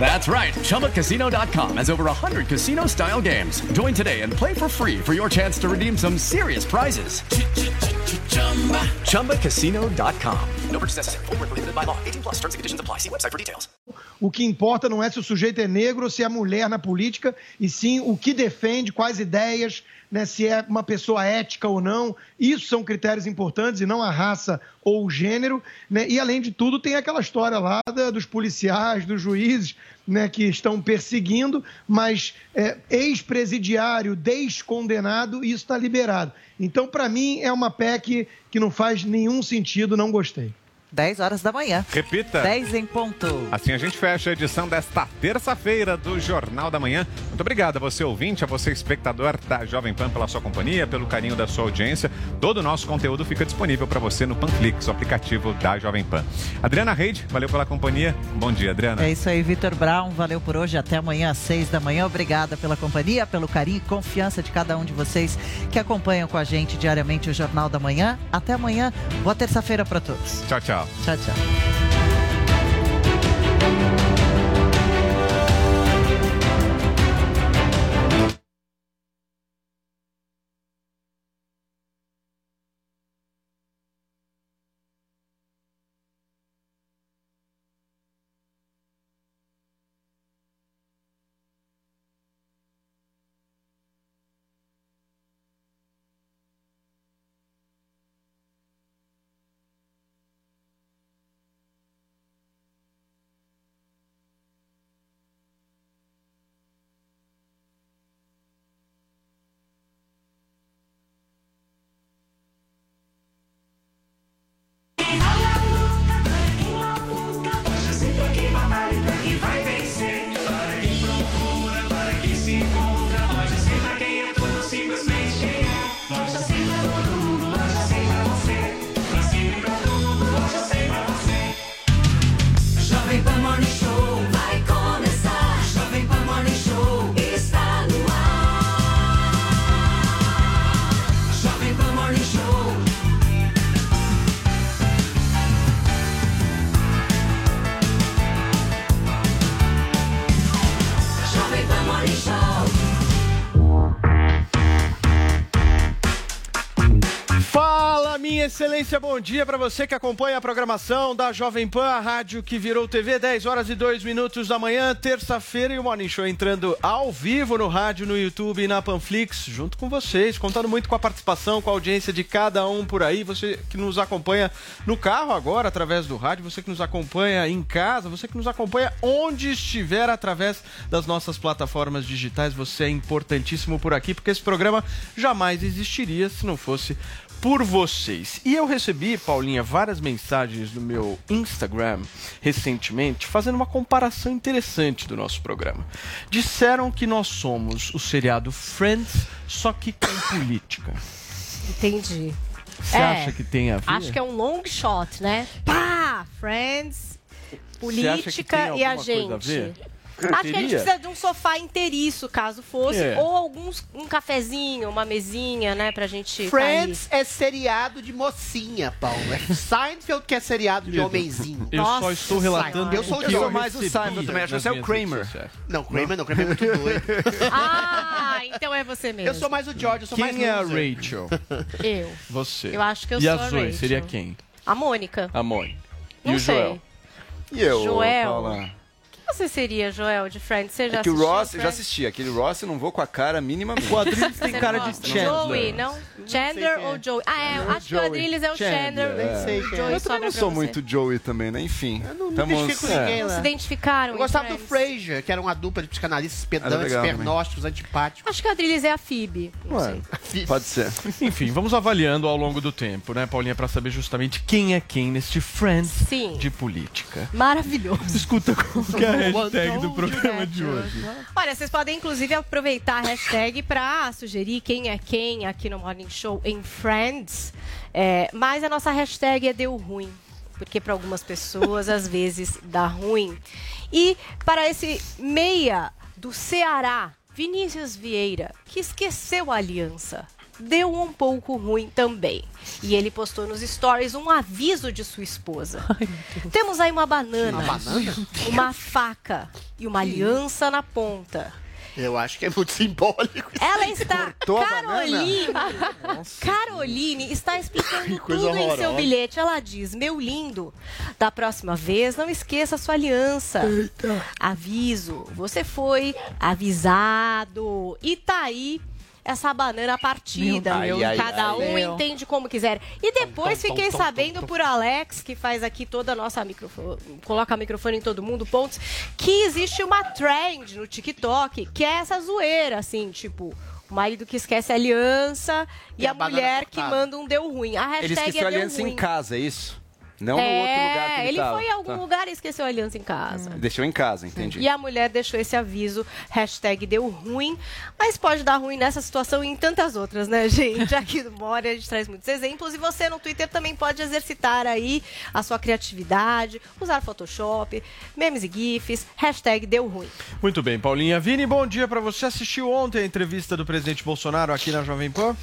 That's right. ChumbaCasino.com has over 100 casino style games. Join today and play for free for your chance to redeem some serious prizes. ChumbaCasino.com. No purchase necessary. Full prohibited by law. 18 plus terms and conditions apply. See website for details. O que importa não é se o sujeito é negro ou se é mulher na política, e sim o que defende, quais ideias, né, se é uma pessoa ética ou não. Isso são critérios importantes e não a raça ou o gênero. Né? E, além de tudo, tem aquela história lá da, dos policiais, dos juízes, né, que estão perseguindo, mas é, ex-presidiário, descondenado, isso está liberado. Então, para mim, é uma PEC que não faz nenhum sentido, não gostei. 10 horas da manhã. Repita. 10 em ponto. Assim a gente fecha a edição desta terça-feira do Jornal da Manhã. Muito obrigado a você ouvinte, a você espectador da Jovem Pan pela sua companhia, pelo carinho da sua audiência. Todo o nosso conteúdo fica disponível para você no Panflix, o aplicativo da Jovem Pan. Adriana Reide, valeu pela companhia. Bom dia, Adriana. É isso aí, Vitor Brown. Valeu por hoje. Até amanhã às 6 da manhã. Obrigada pela companhia, pelo carinho e confiança de cada um de vocês que acompanham com a gente diariamente o Jornal da Manhã. Até amanhã. Boa terça-feira para todos. Tchau, tchau. Tchau, tchau. Jovem minha excelência, bom dia para você que acompanha a programação da Jovem Pan, a rádio que virou TV, 10 horas e 2 minutos da manhã, terça-feira, e o Morning Show entrando ao vivo no rádio, no YouTube e na Panflix, junto com vocês, contando muito com a participação, com a audiência de cada um por aí, você que nos acompanha no carro agora, através do rádio, você que nos acompanha em casa, você que nos acompanha onde estiver, através das nossas plataformas digitais, você é importantíssimo por aqui, porque esse programa jamais existiria se não fosse por vocês. E eu recebi, Paulinha, várias mensagens no meu Instagram recentemente fazendo uma comparação interessante do nosso programa. Disseram que nós somos o seriado Friends, só que com política. Entendi. Você É, acha que tem a ver? Acho que é um long shot, né? Pá! Friends, política e a gente. Acho que a gente precisa de um sofá inteiriço, caso fosse, É. ou alguns um cafezinho, uma mesinha, né, pra gente Friends é seriado de mocinha, Paulo. É Seinfeld que é seriado de homenzinho. eu só estou relatando Eu o sou que o eu George. mais o Seinfeld também, acho que você é o Kramer. Não, Kramer não, Kramer é muito doido. Ah, então é você mesmo. Eu sou mais o George, eu sou mais Quem é a. Rachel? Eu. Você. Eu acho que eu e sou a a Zoe Rachel. seria quem? A Mônica. A Mônica. E Não o sei. Joel? E eu, Joel? Paula? Quem você seria, Joel, de Friends? Você já É que o Ross, eu já assisti. Aquele Ross eu não vou com a cara minimamente. O Adriles tem Você cara não de? Chandler. Joey, não? Chandler ou Joey? Ah, é, eu acho que o Joey. Adriles é o Chandler. Nem sei quem é. Joey Eu também não sou muito Joey também, né? Enfim. Eu não me identifico com ninguém Não lá. se identificaram Eu gostava do? Fraser, que era uma dupla de psicanalistas pedantes, pernósticos, antipáticos. Acho que o Adriles é a Phoebe. Não sei. Pode ser. Enfim, vamos avaliando ao longo do tempo, né, Paulinha, pra saber justamente quem é quem neste Friends Sim. de política. Maravilhoso. Escuta qual que é a hashtag do programa de hoje. Olha, vocês podem inclusive aproveitar a hashtag para sugerir quem é quem aqui no Morning Show em Friends. É, mas a nossa hashtag é deu ruim. Porque para algumas pessoas, às vezes, dá ruim. E para esse meia do Ceará, Vinícius Vieira, que esqueceu a aliança. Deu um pouco ruim também. E ele postou nos stories um aviso de sua esposa. Temos aí uma banana, Uma banana? uma faca e uma aliança na ponta. Eu acho que é muito simbólico. Ela está. Cortou a Caroline. Caroline está explicando tudo em seu horrorosa. bilhete. Ela diz: Meu lindo, da próxima vez não esqueça a sua aliança. Aviso, você foi avisado. E tá aí. Essa banana partida, Meu meu, Deus. cada Ai, ai, um ai. entende como quiser. E depois tom, tom, fiquei tom, sabendo por Alex, que faz aqui toda a nossa microfone, coloca microfone em todo mundo, pontos, que existe uma trend no TikTok, que é essa zoeira, assim, tipo, o marido que esquece a aliança e, E a, a mulher que cortada. manda um deu ruim. A hashtag Ele esqueceu é a aliança ruim. em casa, é isso? Não no é, outro lugar que ele, ele tava. foi em algum Tá. lugar e esqueceu a aliança em casa. Deixou em casa, entendi. E a mulher deixou esse aviso, hashtag deu ruim, mas pode dar ruim nessa situação e em tantas outras, né, gente? Aqui no More a gente traz muitos exemplos e você no Twitter também pode exercitar aí a sua criatividade, usar Photoshop, memes e GIFs, hashtag deu ruim. Muito bem, Paulinha. Vini, bom dia pra você. Assistiu ontem a entrevista do presidente Bolsonaro aqui na Jovem Pan?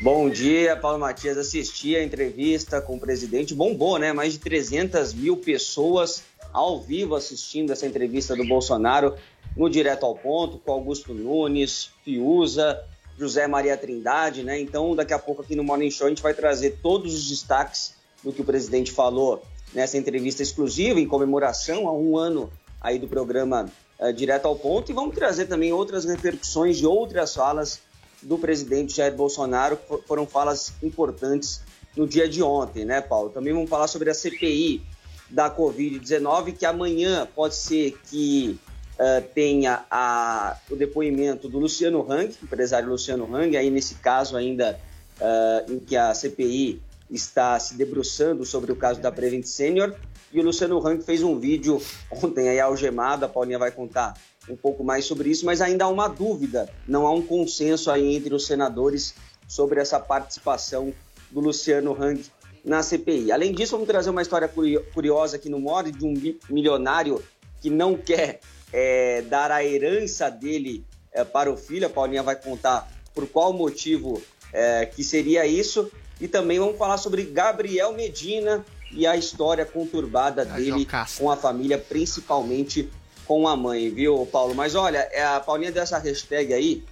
Bom dia, Paulo Matias. Assisti a entrevista com o presidente. Bombou, né? Mais de 300 mil pessoas ao vivo assistindo essa entrevista do Bolsonaro no Direto ao Ponto, com Augusto Nunes, Fiuza, José Maria Trindade, né? Então, daqui a pouco aqui no Morning Show a gente vai trazer todos os destaques do que o presidente falou nessa entrevista exclusiva em comemoração a um ano aí do programa eh, Direto ao Ponto e vamos trazer também outras repercussões de outras falas do presidente Jair Bolsonaro, foram falas importantes no dia de ontem, né, Paulo? Também vamos falar sobre a CPI da Covid-19, que amanhã pode ser que eh, tenha a- o depoimento do Luciano Hang, empresário Luciano Hang, aí nesse caso ainda eh, em que a CPI está se debruçando sobre o caso da Prevent Senior, e o Luciano Hang fez um vídeo ontem aí algemado, a Paulinha vai contar um pouco mais sobre isso, mas ainda há uma dúvida, não há um consenso aí entre os senadores sobre essa participação do Luciano Hang na CPI. Além disso, vamos trazer uma história curio- curiosa aqui no Mori de um mi- milionário que não quer eh, dar a herança dele eh, para o filho. A Paulinha vai contar por qual motivo eh, que seria isso. E também vamos falar sobre Gabriel Medina e a história conturbada dele com a família, principalmente com a mãe, viu, Paulo? Mas olha, é a Paulinha dessa hashtag aí,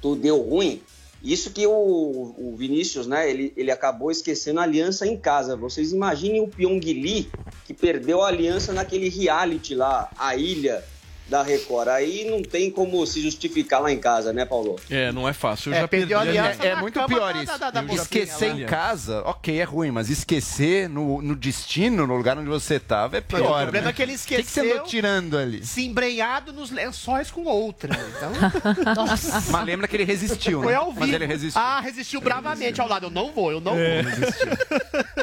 tu deu ruim. Isso que o, o Vinícius, né, ele, ele acabou esquecendo a aliança em casa. Vocês imaginem o Pyong Lee, que perdeu a aliança naquele reality lá, a ilha da Record. Aí não tem como se justificar lá em casa, né, Paulo? É, não é fácil. Eu É, já perdi a aliança. É, é muito pior isso. esquecer em casa, ok, é ruim, mas esquecer no, no destino, no lugar onde você estava, é pior. o problema né? é que ele O que, que você esqueceu andou tirando ali? se embrenhado nos lençóis com outra. Então, nossa. Mas lembra que ele resistiu, Foi né? ao vivo. Mas ele resistiu. Ah, resistiu bravamente ao lado. Eu não vou, eu não É. vou.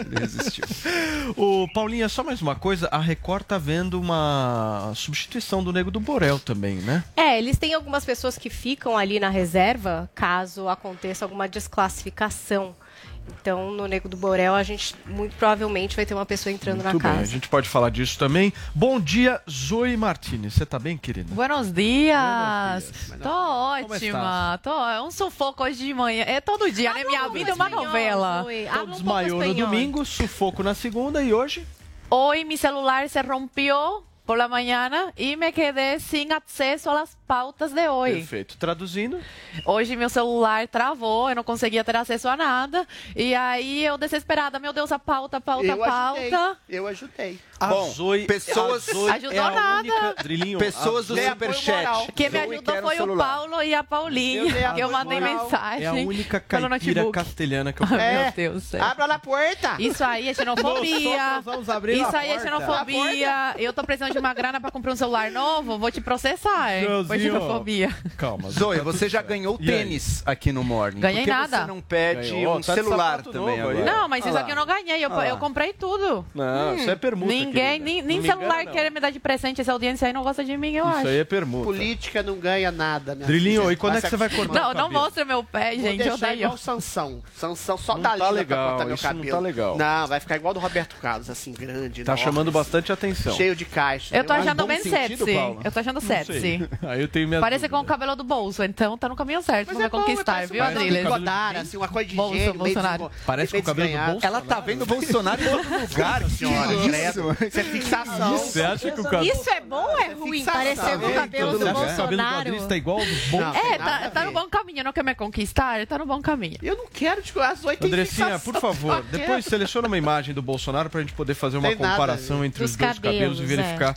Ele resistiu. Ô, Paulinha, só mais uma coisa. A Record tá vendo uma substituição do Nego do Borel também, né? É, eles têm algumas pessoas que ficam ali na reserva caso aconteça alguma desclassificação. Então, no Nego do Borel, a gente muito provavelmente vai ter uma pessoa entrando Muito na bem, a casa. gente pode falar disso também. Bom dia, Zoe Martinez. Você tá bem, querida? Buenos dias. Tô ótima. Tô, é um sufoco hoje de manhã. É todo dia, né? Minha vida é uma novela. Então desmaiou no domingo, sufoco na segunda e hoje? Hoy mi celular se rompió por la mañana y me quedé sin acceso a las pautas de hoy. Perfeito. Traduzindo? Hoje meu celular travou, eu não conseguia ter acesso a nada. E aí eu desesperada, meu Deus, a pauta, a pauta, Eu a ajudei. pauta. Eu ajudei. A Bom, Zoe, pessoas- a Zoe Ajudou é a nada. única... Drilinho, Pessoas a do Superchat. Quem me ajudou um foi o. Paulo e a Paulinha, que eu mandei moral. mensagem. É a única caipira castelhana que eu É. Meu Deus do céu. Abra a porta. Isso aí é xenofobia. Nós vamos abrir Isso aí é xenofobia. Eu tô precisando de uma grana pra comprar um celular novo, vou te processar, hein? Foi xenofobia. Calma. Zoe, tá você já ganhou tênis aqui no Morning. Ganhei Por que nada. você não pede Ganhou. um Tá de celular sapato também novo aí. agora? Não, mas Ah isso lá. aqui eu não ganhei. Eu, Ah lá. eu comprei tudo. Não, isso é permuta, Ninguém, querida. nem, Não nem me celular engana, não. quer me dar de presente. Essa audiência aí não gosta de mim, eu Isso acho. aí é permuta. Política não ganha nada, né? Drilinho, e quando é que você vai cortar Não, não mostra meu pé, Vou gente. Eu deixar odeio. igual Sansão. Sansão só Não dá tá linda legal, pra cortar meu isso não cabelo. tá legal. Não, vai ficar igual do Roberto Carlos, assim, grande. Tá enorme, chamando assim, bastante atenção. Cheio de caixa. Eu tô achando bem sentido, sexy. Paula? Eu tô achando sexy. Aí eu tenho minha Parece com o cabelo do bolso, então tá no caminho certo. Vamos conquistar, viu, Adriles? Assim, uma coisa de Bolsa, gênio, meio Bolsonaro. desmo- Parece com o cabelo do. Bolsonaro. Ela tá vendo o Bolsonaro em todo lugar. Senhora, isso? Isso é fixação. Você acha que o cabelo... Isso é bom ou é ruim? fixação, Parecer com o é, cabelo do Bolsonaro. Adriles tá igual do Bolsonaro? É, tá, tá no bom caminho. Não quer me conquistar? Tá no bom caminho. Eu não quero, tipo, as oito Andressinha, por favor, depois seleciona uma imagem do Bolsonaro pra gente poder fazer uma comparação entre os dois cabelos, e é. verificar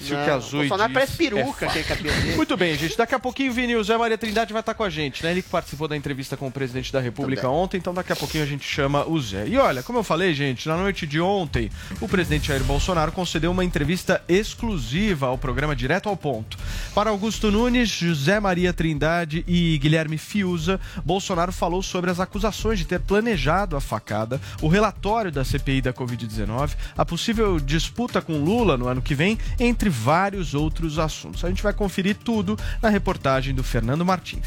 se o que Bolsonaro parece peruca, é aquele cabelo dele. Muito bem, gente. Daqui a pouquinho, Vini, o Zé Maria Trindade vai estar com a gente, né? Ele que participou da entrevista com o presidente da República ontem, então daqui a pouquinho a gente chama o Zé. E olha, como eu falei, gente, na noite de ontem, o presidente Jair Bolsonaro concedeu uma entrevista exclusiva ao programa Direto ao Ponto. Para Augusto Nunes, José Maria Trindade e Guilherme Fiuza, Bolsonaro falou sobre as acusações de ter planejado a facada, o relatório da CPI da Covid-19, a possível disputa com Lula no ano que vem, entre vários outros assuntos. A gente vai conferir tudo na reportagem do Fernando Martins.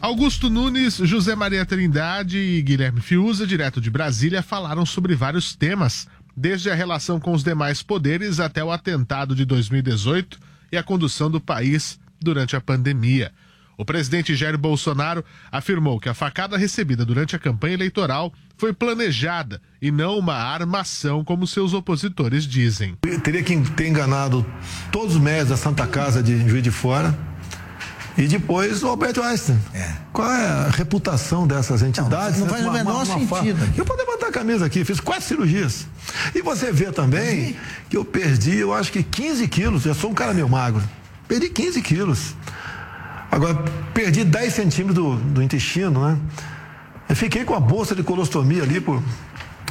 Augusto Nunes, José Maria Trindade e Guilherme Fiuza, direto de Brasília, falaram sobre vários temas, desde a relação com os demais poderes até o atentado de 2018 e a condução do país durante a pandemia. O presidente Jair Bolsonaro afirmou que a facada recebida durante a campanha eleitoral foi planejada e não uma armação, como seus opositores dizem. Teria que ter enganado todos os médicos da Santa Casa de Juiz de Fora. E depois o Alberto Einstein. Qual é a reputação dessas entidades? não faz o menor sentido. Eu posso levantar a camisa aqui, fiz quatro cirurgias. E você vê também que eu perdi, eu acho que 15 quilos. Eu sou um cara meio magro. Perdi 15 quilos. Agora, perdi 10 centímetros do, do intestino, né? Eu fiquei com a bolsa de colostomia ali por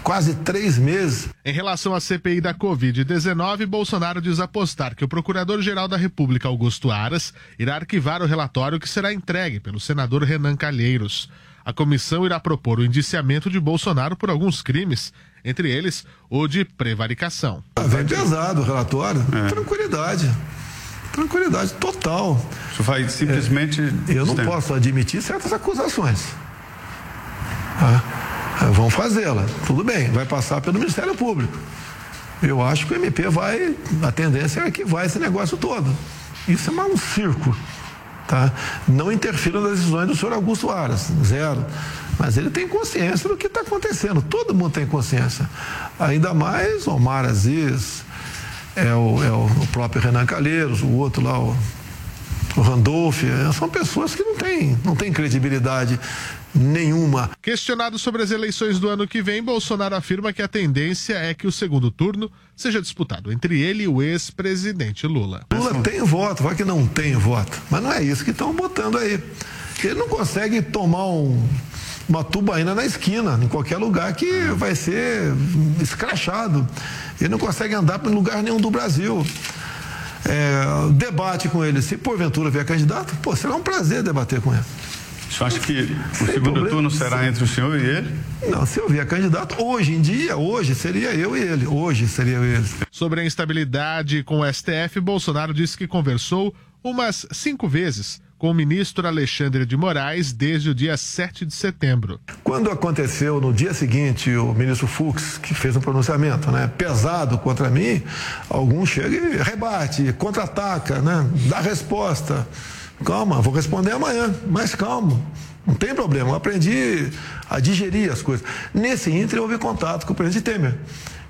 quase três meses. Em relação à CPI da Covid-19, Bolsonaro diz apostar que o Procurador-Geral da República, Augusto Aras, irá arquivar o relatório que será entregue pelo senador Renan Calheiros. A comissão irá propor o indiciamento de Bolsonaro por alguns crimes, entre eles o de prevaricação. Ah, Vem pesado o relatório. Tranquilidade. Tranquilidade total. Isso vai simplesmente. Eu não posso admitir certas acusações. Ah, vão fazê-la. Tudo bem, vai passar pelo Ministério Público. Eu acho que o MP vai. A tendência é que vai esse negócio todo. Isso é mais um circo. Tá? Não interfira nas decisões do senhor Augusto Aras, zero. Mas ele tem consciência do que está acontecendo. Todo mundo tem consciência. Ainda mais Omar Aziz, é o, é o próprio Renan Calheiros, o outro lá, o, o Randolph. é, São pessoas que não têm, não têm credibilidade nenhuma. Questionado sobre as eleições do ano que vem, Bolsonaro afirma que a tendência é que o segundo turno seja disputado entre ele e o ex-presidente Lula. Lula tem voto, vai que não tem voto. Mas não é isso que estão botando aí. Ele não consegue tomar um- uma tubaína na esquina, em qualquer lugar que vai ser escrachado. Ele não consegue andar em lugar nenhum do Brasil. É, debate com ele, se porventura vier candidato, pô, será um prazer debater com ele. O senhor acha que o segundo turno será entre o senhor e ele? Não, se eu vier candidato, hoje em dia, hoje seria eu e ele. Hoje seria eu e ele. Sobre a instabilidade com o STF, Bolsonaro disse que conversou umas cinco vezes com o ministro Alexandre de Moraes desde o dia 7 de setembro. Quando aconteceu no dia seguinte o ministro Fux, que fez um pronunciamento né, pesado contra mim, alguns chegam e rebate, contra-ataca, né, dá resposta. Calma, vou responder amanhã, mas calma. Não tem problema, eu aprendi a digerir as coisas. Nesse ínter, houve contato com o presidente Temer.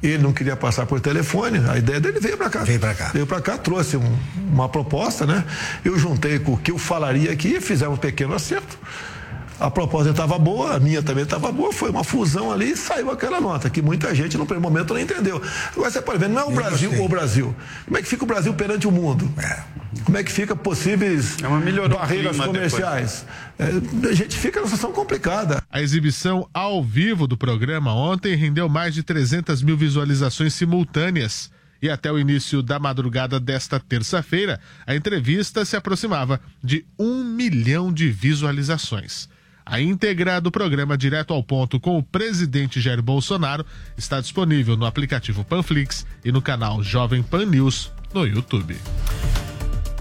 Ele não queria passar por telefone, a ideia dele veio para cá. Veio para cá. Veio para cá, trouxe um- uma proposta, né? Eu juntei com o que eu falaria aqui, fizemos um pequeno acerto. A proposta estava boa, a minha também estava boa, foi uma fusão ali e saiu aquela nota, que muita gente no primeiro momento não entendeu. Agora você pode ver, não é o Brasil o Brasil. Como é que fica o Brasil perante o mundo? Como é que fica possíveis barreiras clima comerciais? É, a gente fica numa situação complicada. A exibição ao vivo do programa ontem rendeu mais de 300 mil visualizações simultâneas. E até o início da madrugada desta terça-feira, a entrevista se aproximava de um milhão de visualizações. A íntegra do programa Direto ao Ponto com o presidente Jair Bolsonaro está disponível no aplicativo Panflix e no canal Jovem Pan News no YouTube.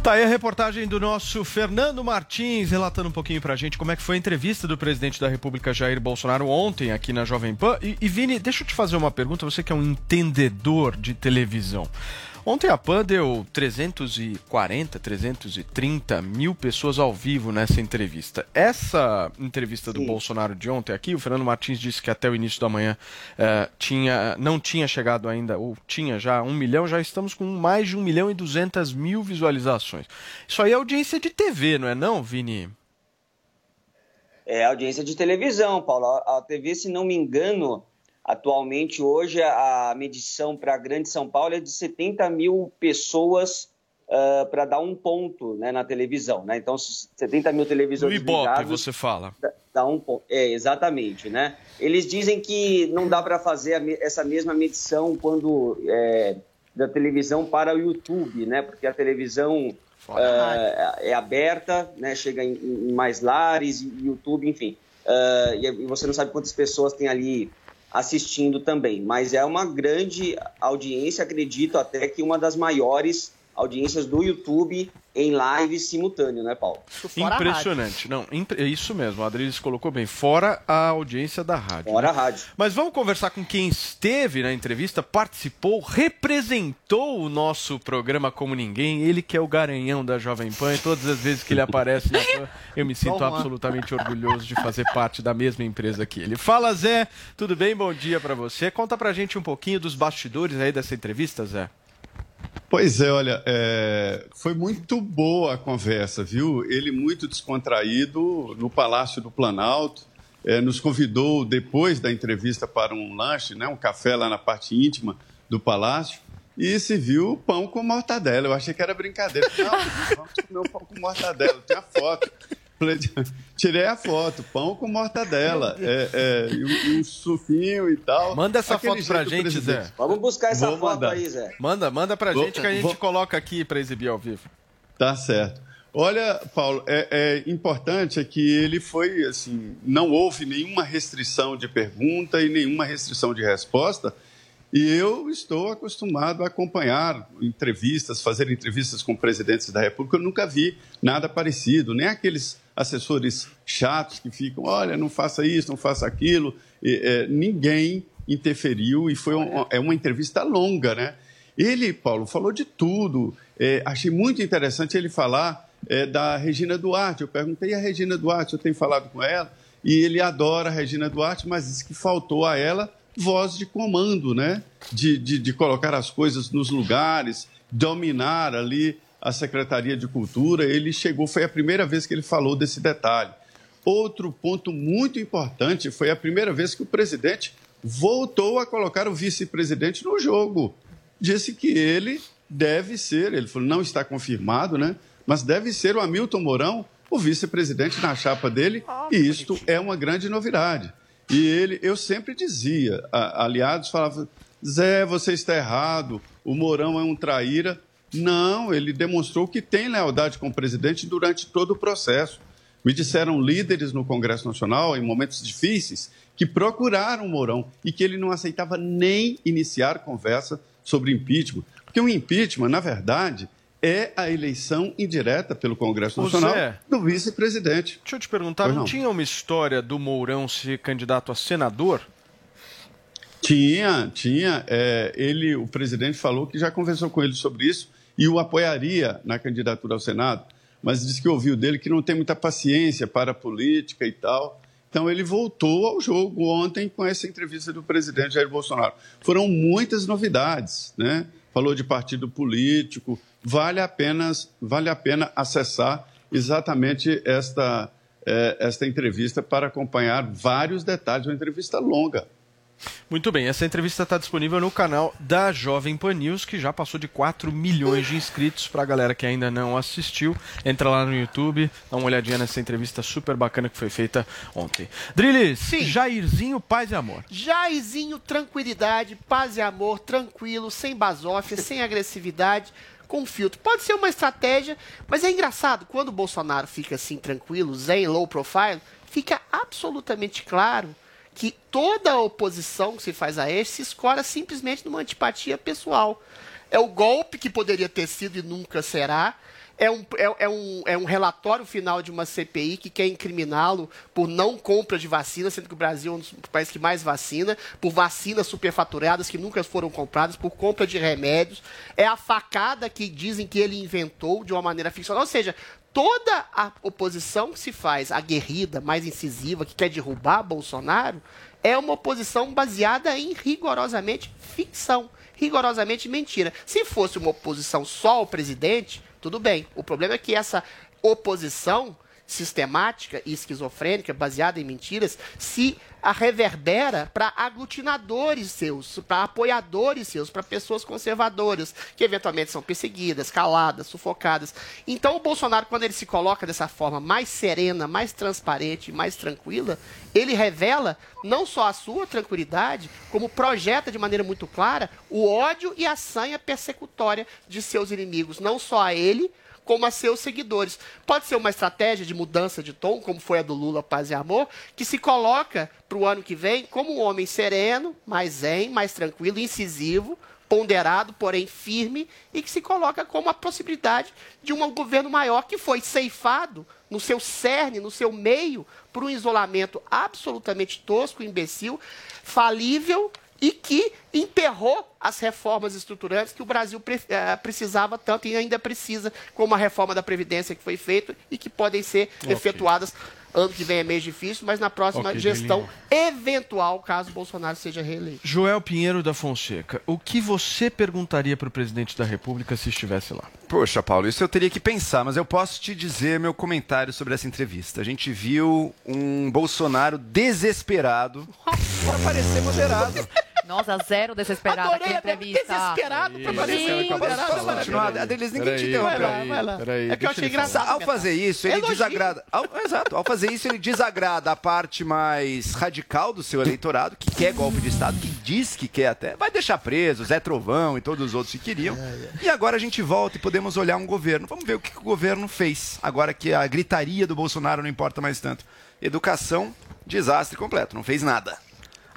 Tá aí a reportagem do nosso Fernando Martins, relatando um pouquinho pra gente como é que foi a entrevista do presidente da República Jair Bolsonaro ontem aqui na Jovem Pan. E, e Vini, deixa eu te fazer uma pergunta, você que é um entendedor de televisão. Ontem a PAN deu 340, 330 mil pessoas ao vivo nessa entrevista. Essa entrevista do Bolsonaro de ontem aqui, o Fernando Martins disse que até o início da manhã eh, tinha, não tinha chegado ainda, ou tinha já um milhão, já estamos com mais de um milhão e duzentas mil visualizações. Isso aí é audiência de TV, não é não, Vini? É audiência de televisão, Paulo. A TV, se não me engano, atualmente hoje a medição para a Grande São Paulo é de 70 mil pessoas para dar um ponto né, na televisão. Né? Então, se 70 mil No televisores Ibope, ligados, você fala. dá um ponto. É, exatamente, né? Eles dizem que não dá para fazer me- essa mesma medição quando é, da televisão para o YouTube, né? Porque a televisão é, é aberta, né? Chega em, em mais lares, e YouTube, enfim. Ah, e, e você não sabe quantas pessoas tem ali assistindo também. Mas é uma grande audiência, acredito até que uma das maiores audiências do YouTube em live simultâneo, né, Paulo? Impressionante. Não, impre- é isso mesmo, o Adriles colocou bem. Fora a audiência da rádio. Fora né? a rádio. Mas vamos conversar com quem esteve na entrevista, participou, representou o nosso programa como ninguém. Ele que é o garanhão da Jovem Pan e todas as vezes que ele aparece na Pan, eu me sinto Toma. absolutamente orgulhoso de fazer parte da mesma empresa que ele. Fala, Zé. Tudo bem? Bom dia pra você. Conta pra gente um pouquinho dos bastidores aí dessa entrevista, Zé. Pois é, olha, é, foi muito boa a conversa, viu? Ele muito descontraído no Palácio do Planalto, é, nos convidou depois da entrevista para um lanche, né, um café lá na parte íntima do palácio, e se viu pão com mortadela. Eu achei que era brincadeira. Não, vamos comer um pão com mortadela, tem a foto. Tirei a foto, pão com mortadela, é, é, e, um, e um suquinho e tal. Manda essa Aquele foto pra gente, presidente. Zé. Vamos buscar essa Vou foto mandar. aí, Zé. Manda, manda pra Vou- gente que a gente vou- coloca aqui pra exibir ao vivo. Tá certo. Olha, Paulo, é, é importante é que ele foi assim, não houve nenhuma restrição de pergunta e nenhuma restrição de resposta. E eu estou acostumado a acompanhar entrevistas, fazer entrevistas com presidentes da República. Eu nunca vi nada parecido, nem aqueles assessores chatos que ficam, olha, não faça isso, não faça aquilo. E, é, ninguém interferiu e foi um- é uma entrevista longa, né? Ele, Paulo, falou de tudo. É, achei muito interessante ele falar é, da Regina Duarte. Eu perguntei a Regina Duarte, eu tenho falado com ela, e ele adora a Regina Duarte, mas disse que faltou a ela voz de comando, né? De, de, de colocar as coisas nos lugares, dominar ali a Secretaria de Cultura. Ele chegou, foi a primeira vez que ele falou desse detalhe. Outro ponto muito importante foi a primeira vez que o presidente voltou a colocar o vice-presidente no jogo. Disse que ele deve ser, ele falou, não está confirmado, né? Mas deve ser o Hamilton Mourão, o vice-presidente na chapa dele, e isto é uma grande novidade. E ele, eu sempre dizia, a- aliados falavam, Zé, você está errado, o Mourão é um traíra. Não, ele demonstrou que tem lealdade com o presidente durante todo o processo. Me disseram líderes no Congresso Nacional, em momentos difíceis, que procuraram o Mourão e que ele não aceitava nem iniciar conversa sobre impeachment. Porque o impeachment, na verdade, é a eleição indireta pelo Congresso Nacional do vice-presidente. Deixa eu te perguntar, não, não. tinha uma história do Mourão ser candidato a senador? Tinha, tinha. É, ele, o presidente falou que já conversou com ele sobre isso e o apoiaria na candidatura ao Senado, mas disse que ouviu dele que não tem muita paciência para a política e tal. Então ele voltou ao jogo ontem com essa entrevista do presidente Jair Bolsonaro. Foram muitas novidades, né? Falou de partido político. Vale a pena, vale a pena acessar exatamente esta, eh, esta entrevista para acompanhar vários detalhes. Uma entrevista longa. Muito bem, essa entrevista está disponível no canal da Jovem Pan News, que já passou de 4 milhões de inscritos. Para a galera que ainda não assistiu, entra lá no YouTube, dá uma olhadinha nessa entrevista super bacana que foi feita ontem. Drilis, Jairzinho, paz e amor. Jairzinho, tranquilidade, paz e amor, tranquilo, sem basófia, sem agressividade, com filtro. Pode ser uma estratégia, mas é engraçado, quando o Bolsonaro fica assim tranquilo, zen, low profile, fica absolutamente claro que toda a oposição que se faz a ele se escora simplesmente numa antipatia pessoal. É o golpe que poderia ter sido e nunca será. É um, é, é um, é um relatório final de uma CPI que quer incriminá-lo por não compra de vacina, sendo que o Brasil é um dos países que mais vacina, por vacinas superfaturadas que nunca foram compradas, por compra de remédios. É a facada que dizem que ele inventou de uma maneira ficcional. Ou seja, toda a oposição que se faz, aguerrida, mais incisiva, que quer derrubar Bolsonaro, é uma oposição baseada em rigorosamente ficção, rigorosamente mentira. Se fosse uma oposição só ao presidente, tudo bem. O problema é que essa oposição sistemática e esquizofrênica, baseada em mentiras, se reverbera para aglutinadores seus, para apoiadores seus, para pessoas conservadoras, que eventualmente são perseguidas, caladas, sufocadas. Então o Bolsonaro, quando ele se coloca dessa forma mais serena, mais transparente, mais tranquila, ele revela não só a sua tranquilidade, como projeta de maneira muito clara o ódio e a sanha persecutória de seus inimigos, não só a ele, como a seus seguidores. Pode ser uma estratégia de mudança de tom, como foi a do Lula Paz e Amor, que se coloca para o ano que vem como um homem sereno, mais zen, mais tranquilo, incisivo, ponderado, porém firme, e que se coloca como a possibilidade de um governo maior que foi ceifado no seu cerne, no seu meio, por um isolamento absolutamente tosco, imbecil, falível e que emperrou as reformas estruturantes que o Brasil pre eh, precisava tanto e ainda precisa, como a reforma da Previdência que foi feita e que podem ser Ok. efetuadas. Ano que vem é mês difícil, mas na próxima Ok, gestão eventual, caso Bolsonaro seja reeleito. Joel Pinheiro da Fonseca, o que você perguntaria para o presidente da República se estivesse lá? Poxa, Paulo, isso eu teria que pensar, mas eu posso te dizer meu comentário sobre essa entrevista. A gente viu um Bolsonaro desesperado para parecer moderado. Nossa, zero desesperada aqui na entrevista. Desesperado pra. Posso continuar? Adelis, ninguém te interrompeu. É que eu achei engraçado. Ao fazer isso, ele Elogio. desagrada. Ao, exato, ao fazer isso, ele desagrada a parte mais radical do seu eleitorado, que quer golpe de Estado, que diz que quer até. Vai deixar preso, Zé Trovão e todos os outros que queriam. E agora a gente volta e podemos olhar um governo. Vamos ver o que o governo fez, agora que a gritaria do Bolsonaro não importa mais tanto. Educação, desastre completo, não fez nada.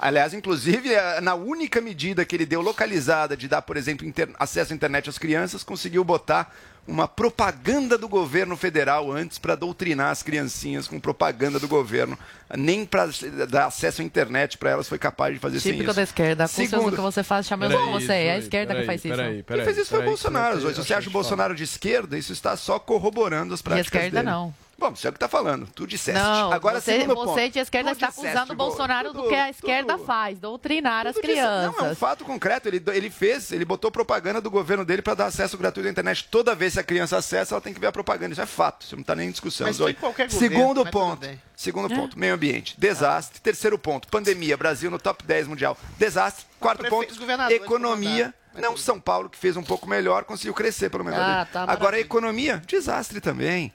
Aliás, inclusive, eh, na única medida que ele deu localizada de dar, por exemplo, inter- acesso à internet às crianças, conseguiu botar uma propaganda do governo federal antes para doutrinar as criancinhas com propaganda do governo. Nem para dar acesso à internet para elas foi capaz de fazer sem Típico isso. da esquerda. Curso Segundo, do que você faz, chamando Peraí, como você é. É a peraí, esquerda que peraí, faz isso. peraí, Quem fez isso foi o peraí, Bolsonaro. peraí, Se você acha o. Bolsonaro de esquerda, isso está só corroborando as práticas esquerda, dele. não. Bom, você é o que está falando. Tu disseste. Não, Agora, você, segundo você ponto. de esquerda Tu está acusando o Bo- Bolsonaro tudo- do que a esquerda tudo- faz, doutrinar as Tudo disse- crianças. Não, é um fato concreto. Ele, ele fez, ele botou propaganda do governo dele para dar acesso gratuito à internet. Toda vez que a criança acessa, ela tem que ver a propaganda. Isso é fato. Isso não está nem em discussão. Mas foi qualquer governo, Segundo tudo ponto. Segundo ponto, meio ambiente. Desastre. Terceiro ponto, pandemia. Brasil no top 10 mundial. Desastre. Quarto ponto, economia. Não, São Paulo, que fez um pouco melhor, conseguiu crescer, pelo menos. Ah, tá, Agora, a economia, desastre também.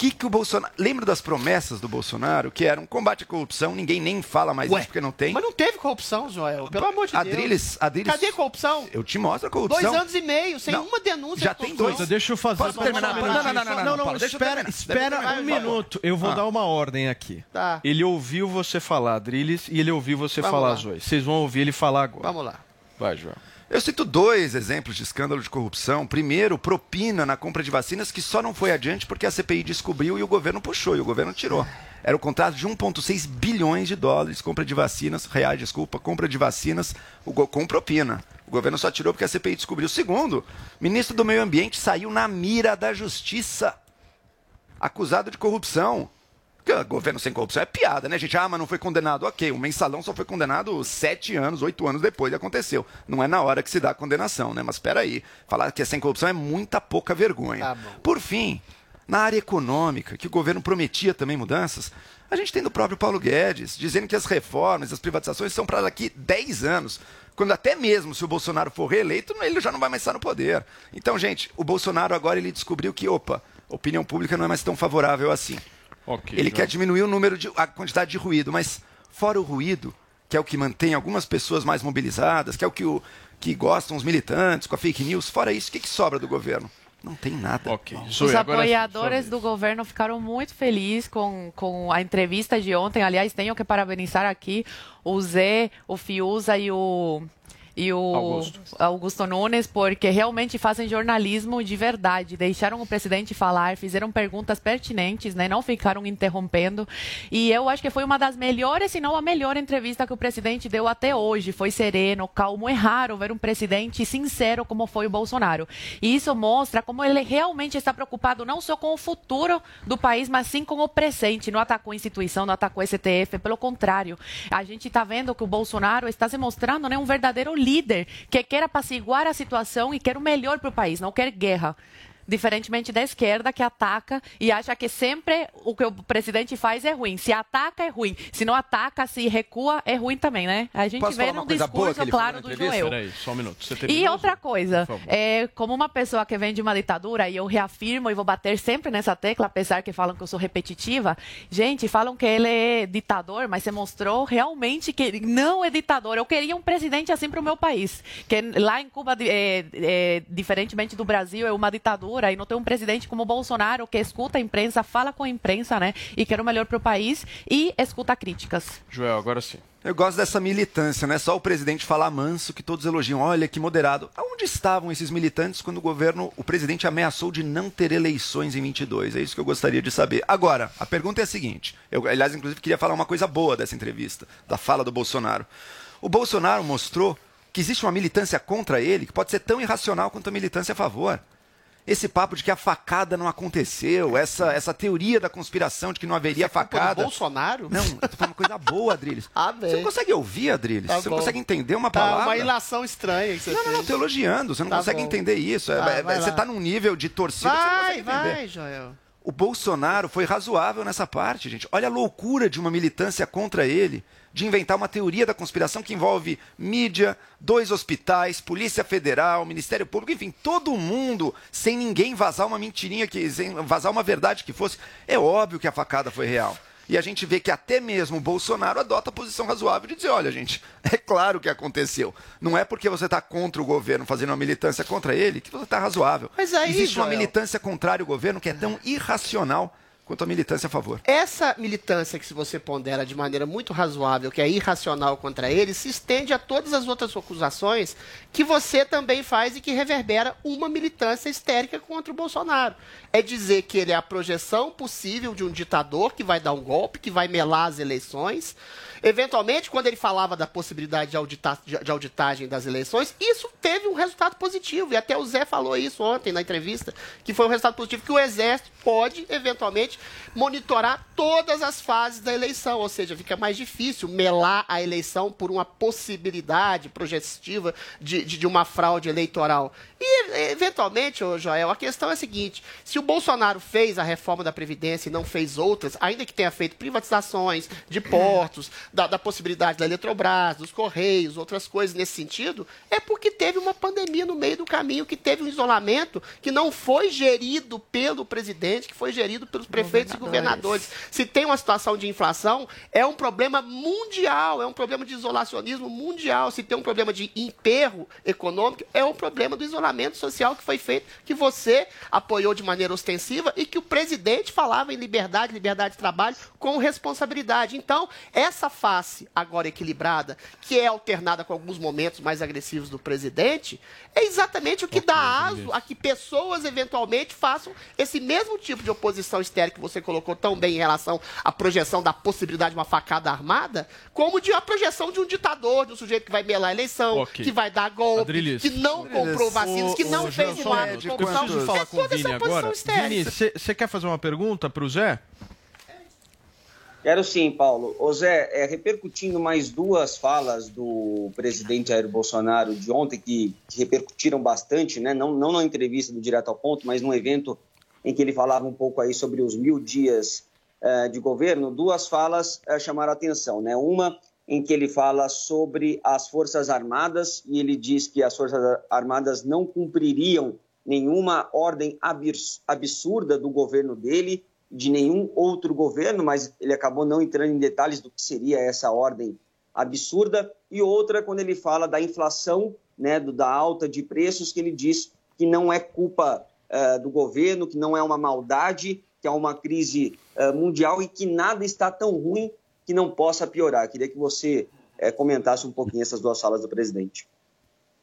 Que que o Bolsonaro. Lembra das promessas do Bolsonaro, que eram combate à corrupção? Ninguém nem fala mais Ué, isso porque não tem. Mas não teve corrupção, Joel. Pelo amor de Adriles, Deus. Adriles, Cadê a corrupção? eu te mostro a corrupção. Dois anos e meio, sem Não. uma denúncia. Já de tem dois. Deixa eu fazer. Posso terminar? Um Não, não, não, não, não, não, não, eu espera, espera um terminar. minuto. Eu vou Ah. dar uma ordem aqui. Tá. Ele ouviu você falar, Drilis, e ele ouviu você Vamos falar, lá. Zoe. Vocês vão ouvir ele falar agora. Vamos lá. Vai, Joel. Eu cito dois exemplos de escândalo de corrupção. Primeiro, propina na compra de vacinas, que só não foi adiante porque a CPI descobriu e o governo puxou, e o governo tirou. Era o contrato de 1,6 bilhões de dólares, compra de vacinas, reais, desculpa, compra de vacinas com propina. O governo só tirou porque a CPI descobriu. Segundo, ministro do Meio Ambiente saiu na mira da justiça, acusado de corrupção. O governo sem corrupção é piada, né, gente? Ah, mas não foi condenado. Ok, o mensalão só foi condenado sete anos, oito anos depois de aconteceu. Não é na hora que se dá a condenação, né? Mas espera aí, falar que é sem corrupção é muita pouca vergonha. Tá. Por fim, na área econômica, que o governo prometia também mudanças, a gente tem do próprio Paulo Guedes, dizendo que as reformas, as privatizações são para daqui 10 anos. Quando até mesmo se o Bolsonaro for reeleito, ele já não vai mais estar no poder. Então, gente, o Bolsonaro agora ele descobriu que, opa, a opinião pública não é mais tão favorável assim. Ok. Ele Joel. quer diminuir o número de a quantidade de ruído, mas fora o ruído, que é o que mantém algumas pessoas mais mobilizadas, que é o que, o, que gostam os militantes com a fake news, fora isso, o que, que sobra do governo? Não tem nada. Ok. Os é apoiadores do governo ficaram muito felizes com, com a entrevista de ontem. Aliás, tenho que parabenizar aqui o Zé, o Fiuza e o, e o Augusto. Augusto. Nunes, porque realmente fazem jornalismo de verdade. Deixaram o presidente falar, fizeram perguntas pertinentes, né? Não ficaram interrompendo. E eu acho que foi uma das melhores, se não a melhor entrevista que o presidente deu até hoje. Foi sereno, calmo. É raro ver um presidente sincero como foi o Bolsonaro. E isso mostra como ele realmente está preocupado não só com o futuro do país, mas sim com o presente. Não atacou a instituição, não atacou o STF. Pelo contrário, a gente está vendo que o Bolsonaro está se mostrando né, um verdadeiro líder que quer apaciguar a situação e quer o melhor para o país, não quer guerra. Diferentemente da esquerda, que ataca e acha que sempre o que o presidente faz é ruim. Se ataca, é ruim. Se não ataca, se recua, é ruim também, né? A gente Posso vê boa discurso claro do? Joel. Peraí, só um minuto. Você E outra coisa, é, como uma pessoa que vem de uma ditadura, e eu reafirmo e vou bater sempre nessa tecla, apesar que falam que eu sou repetitiva, gente, falam que ele é ditador, mas você mostrou realmente que ele não é ditador. Eu queria um presidente assim para o meu país, que lá em Cuba, é, é, diferentemente do Brasil, é uma ditadura, e não tem um presidente como o Bolsonaro que escuta a imprensa, fala com a imprensa, né, e quer o melhor para o país e escuta críticas. Joel, agora sim. Eu gosto dessa militância, não é só o presidente falar manso que todos elogiam. Olha que moderado. Aonde estavam esses militantes quando o governo, o presidente ameaçou de não ter eleições em 22? É isso que eu gostaria de saber. Agora, a pergunta é a seguinte. Eu, aliás, inclusive, queria falar uma coisa boa dessa entrevista, da fala do Bolsonaro. O Bolsonaro mostrou que existe uma militância contra ele que pode ser tão irracional quanto a militância a favor. Esse papo de que a facada não aconteceu, essa, essa teoria da conspiração de que não haveria facada. Bolsonaro? Não, eu tô falando coisa boa, Adriles. Ah, Você não consegue ouvir, Adriles? Tá você bom. não consegue entender uma Tá, palavra? uma ilação estranha que você Não, não, não, tô elogiando. Você não Tá consegue bom. entender isso. É- Tá, é- vai você lá. tá num nível de torcida que você não Vai, consegue entender. vai, Joel. O Bolsonaro foi razoável nessa parte, gente. Olha a loucura de uma militância contra ele, de inventar uma teoria da conspiração que envolve mídia, dois hospitais, Polícia Federal, Ministério Público, enfim, todo mundo, sem ninguém vazar uma mentirinha, que, sem vazar uma verdade que fosse. É óbvio que a facada foi real. E a gente vê que até mesmo o Bolsonaro adota a posição razoável de dizer: olha, gente, é claro que aconteceu. Não é porque você está contra o governo fazendo uma militância contra ele que você está razoável. Mas aí, Existe uma Joel- militância contrária ao governo que é tão irracional quanto a militância a favor. Essa militância que se você pondera de maneira muito razoável, que é irracional contra ele, se estende a todas as outras acusações que você também faz e que reverbera uma militância histérica contra o Bolsonaro. É dizer que ele é a projeção possível de um ditador que vai dar um golpe, que vai melar as eleições. Eventualmente, quando ele falava da possibilidade de, de- auditagem das eleições, isso teve um resultado positivo. E até o Zé falou isso ontem na entrevista, que foi um resultado positivo, que o Exército pode, eventualmente, monitorar todas as fases da eleição. Ou seja, fica mais difícil melar a eleição por uma possibilidade projetiva de, de, de uma fraude eleitoral. E, eventualmente, ô Joel, a questão é a seguinte: se o Bolsonaro fez a reforma da Previdência e não fez outras, ainda que tenha feito privatizações de portos, da, da possibilidade da Eletrobras, dos Correios, outras coisas nesse sentido, é porque teve uma pandemia no meio do caminho, que teve um isolamento que não foi gerido pelo presidente, que foi gerido pelos prefeitos e governadores. Se tem uma situação de inflação, é um problema mundial, é um problema de isolacionismo mundial. Se tem um problema de emperro econômico, é um problema do isolamento social que foi feito, que você apoiou de maneira ostensiva e que o presidente falava em liberdade, liberdade de trabalho com responsabilidade. Então, essa face agora equilibrada, que é alternada com alguns momentos mais agressivos do presidente, é exatamente o que dá aso a que pessoas eventualmente façam esse mesmo tipo de oposição histérica que você colocou tão bem em relação à projeção da possibilidade de uma facada armada, como de a projeção de um ditador, de um sujeito que vai melar a eleição, Ok. que vai dar golpe, Adriles. que não comprou vacinas, que não Ô, fez um ato de corrupção. É o toda essa oposição agora. Vini, você quer fazer uma pergunta para o Zé? Quero sim, Paulo. Ô Zé, é, repercutindo mais duas falas do presidente Jair Bolsonaro de ontem, que, repercutiram bastante, né? não, não na entrevista do Direto ao Ponto, mas num evento em que ele falava um pouco aí sobre os mil dias eh, de governo, duas falas eh, chamaram a atenção. Né? Uma em que ele fala sobre as Forças Armadas e ele diz que as Forças Armadas não cumpririam nenhuma ordem abs- absurda do governo dele, de nenhum outro governo, mas ele acabou não entrando em detalhes do que seria essa ordem absurda. E outra, quando ele fala da inflação, né, do, da alta de preços, que ele diz que não é culpa eh, do governo, que não é uma maldade, que é uma crise eh, mundial e que nada está tão ruim que não possa piorar. Queria que você eh, comentasse um pouquinho essas duas falas do presidente.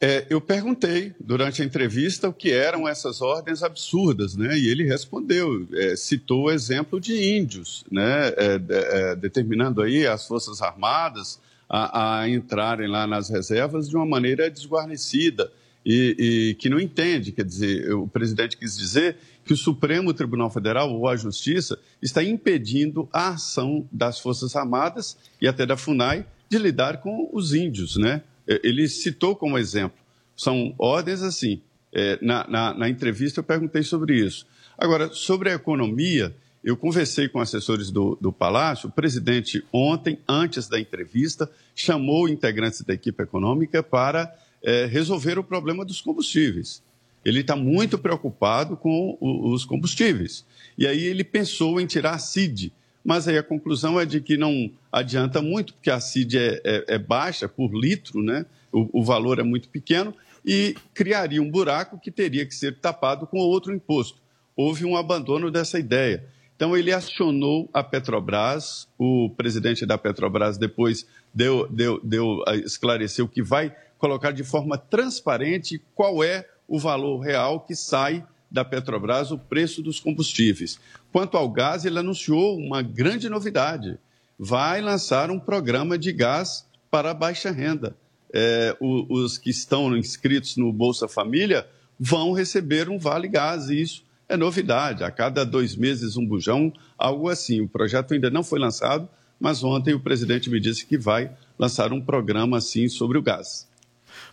É, eu perguntei durante a entrevista o que eram essas ordens absurdas, né? E ele respondeu, é, citou o exemplo de índios, né? É, é, determinando aí as forças armadas a, a entrarem lá nas reservas de uma maneira desguarnecida e, e que não entende, quer dizer, o presidente quis dizer que o Supremo Tribunal Federal ou a Justiça está impedindo a ação das forças armadas e até da Funai de lidar com os índios, né? Eh, Ele citou como exemplo. São ordens assim. eh, na, na, na entrevista eu perguntei sobre isso. Agora, sobre a economia, eu conversei com assessores do, do Palácio. O presidente, ontem, antes da entrevista, chamou integrantes da equipe econômica para eh, resolver o problema dos combustíveis. Ele está muito preocupado com o- os combustíveis. E aí ele pensou em tirar a CID, mas aí a conclusão é de que não adianta muito, porque a CID é, é- é baixa por litro, né? O, o valor é muito pequeno, e criaria um buraco que teria que ser tapado com outro imposto. Houve um abandono dessa ideia. Então ele acionou a Petrobras, o presidente da Petrobras depois deu, deu, deu, ah, esclareceu que vai colocar de forma transparente qual é o valor real que sai da Petrobras, o preço dos combustíveis. Quanto ao gás, ele anunciou uma grande novidade. Vai lançar um programa de gás para baixa renda. É, os que estão inscritos no Bolsa Família vão receber um Vale Gás, e isso é novidade. A cada dois meses, um bujão, algo assim. O projeto ainda não foi lançado, mas ontem o presidente me disse que vai lançar um programa assim sobre o gás.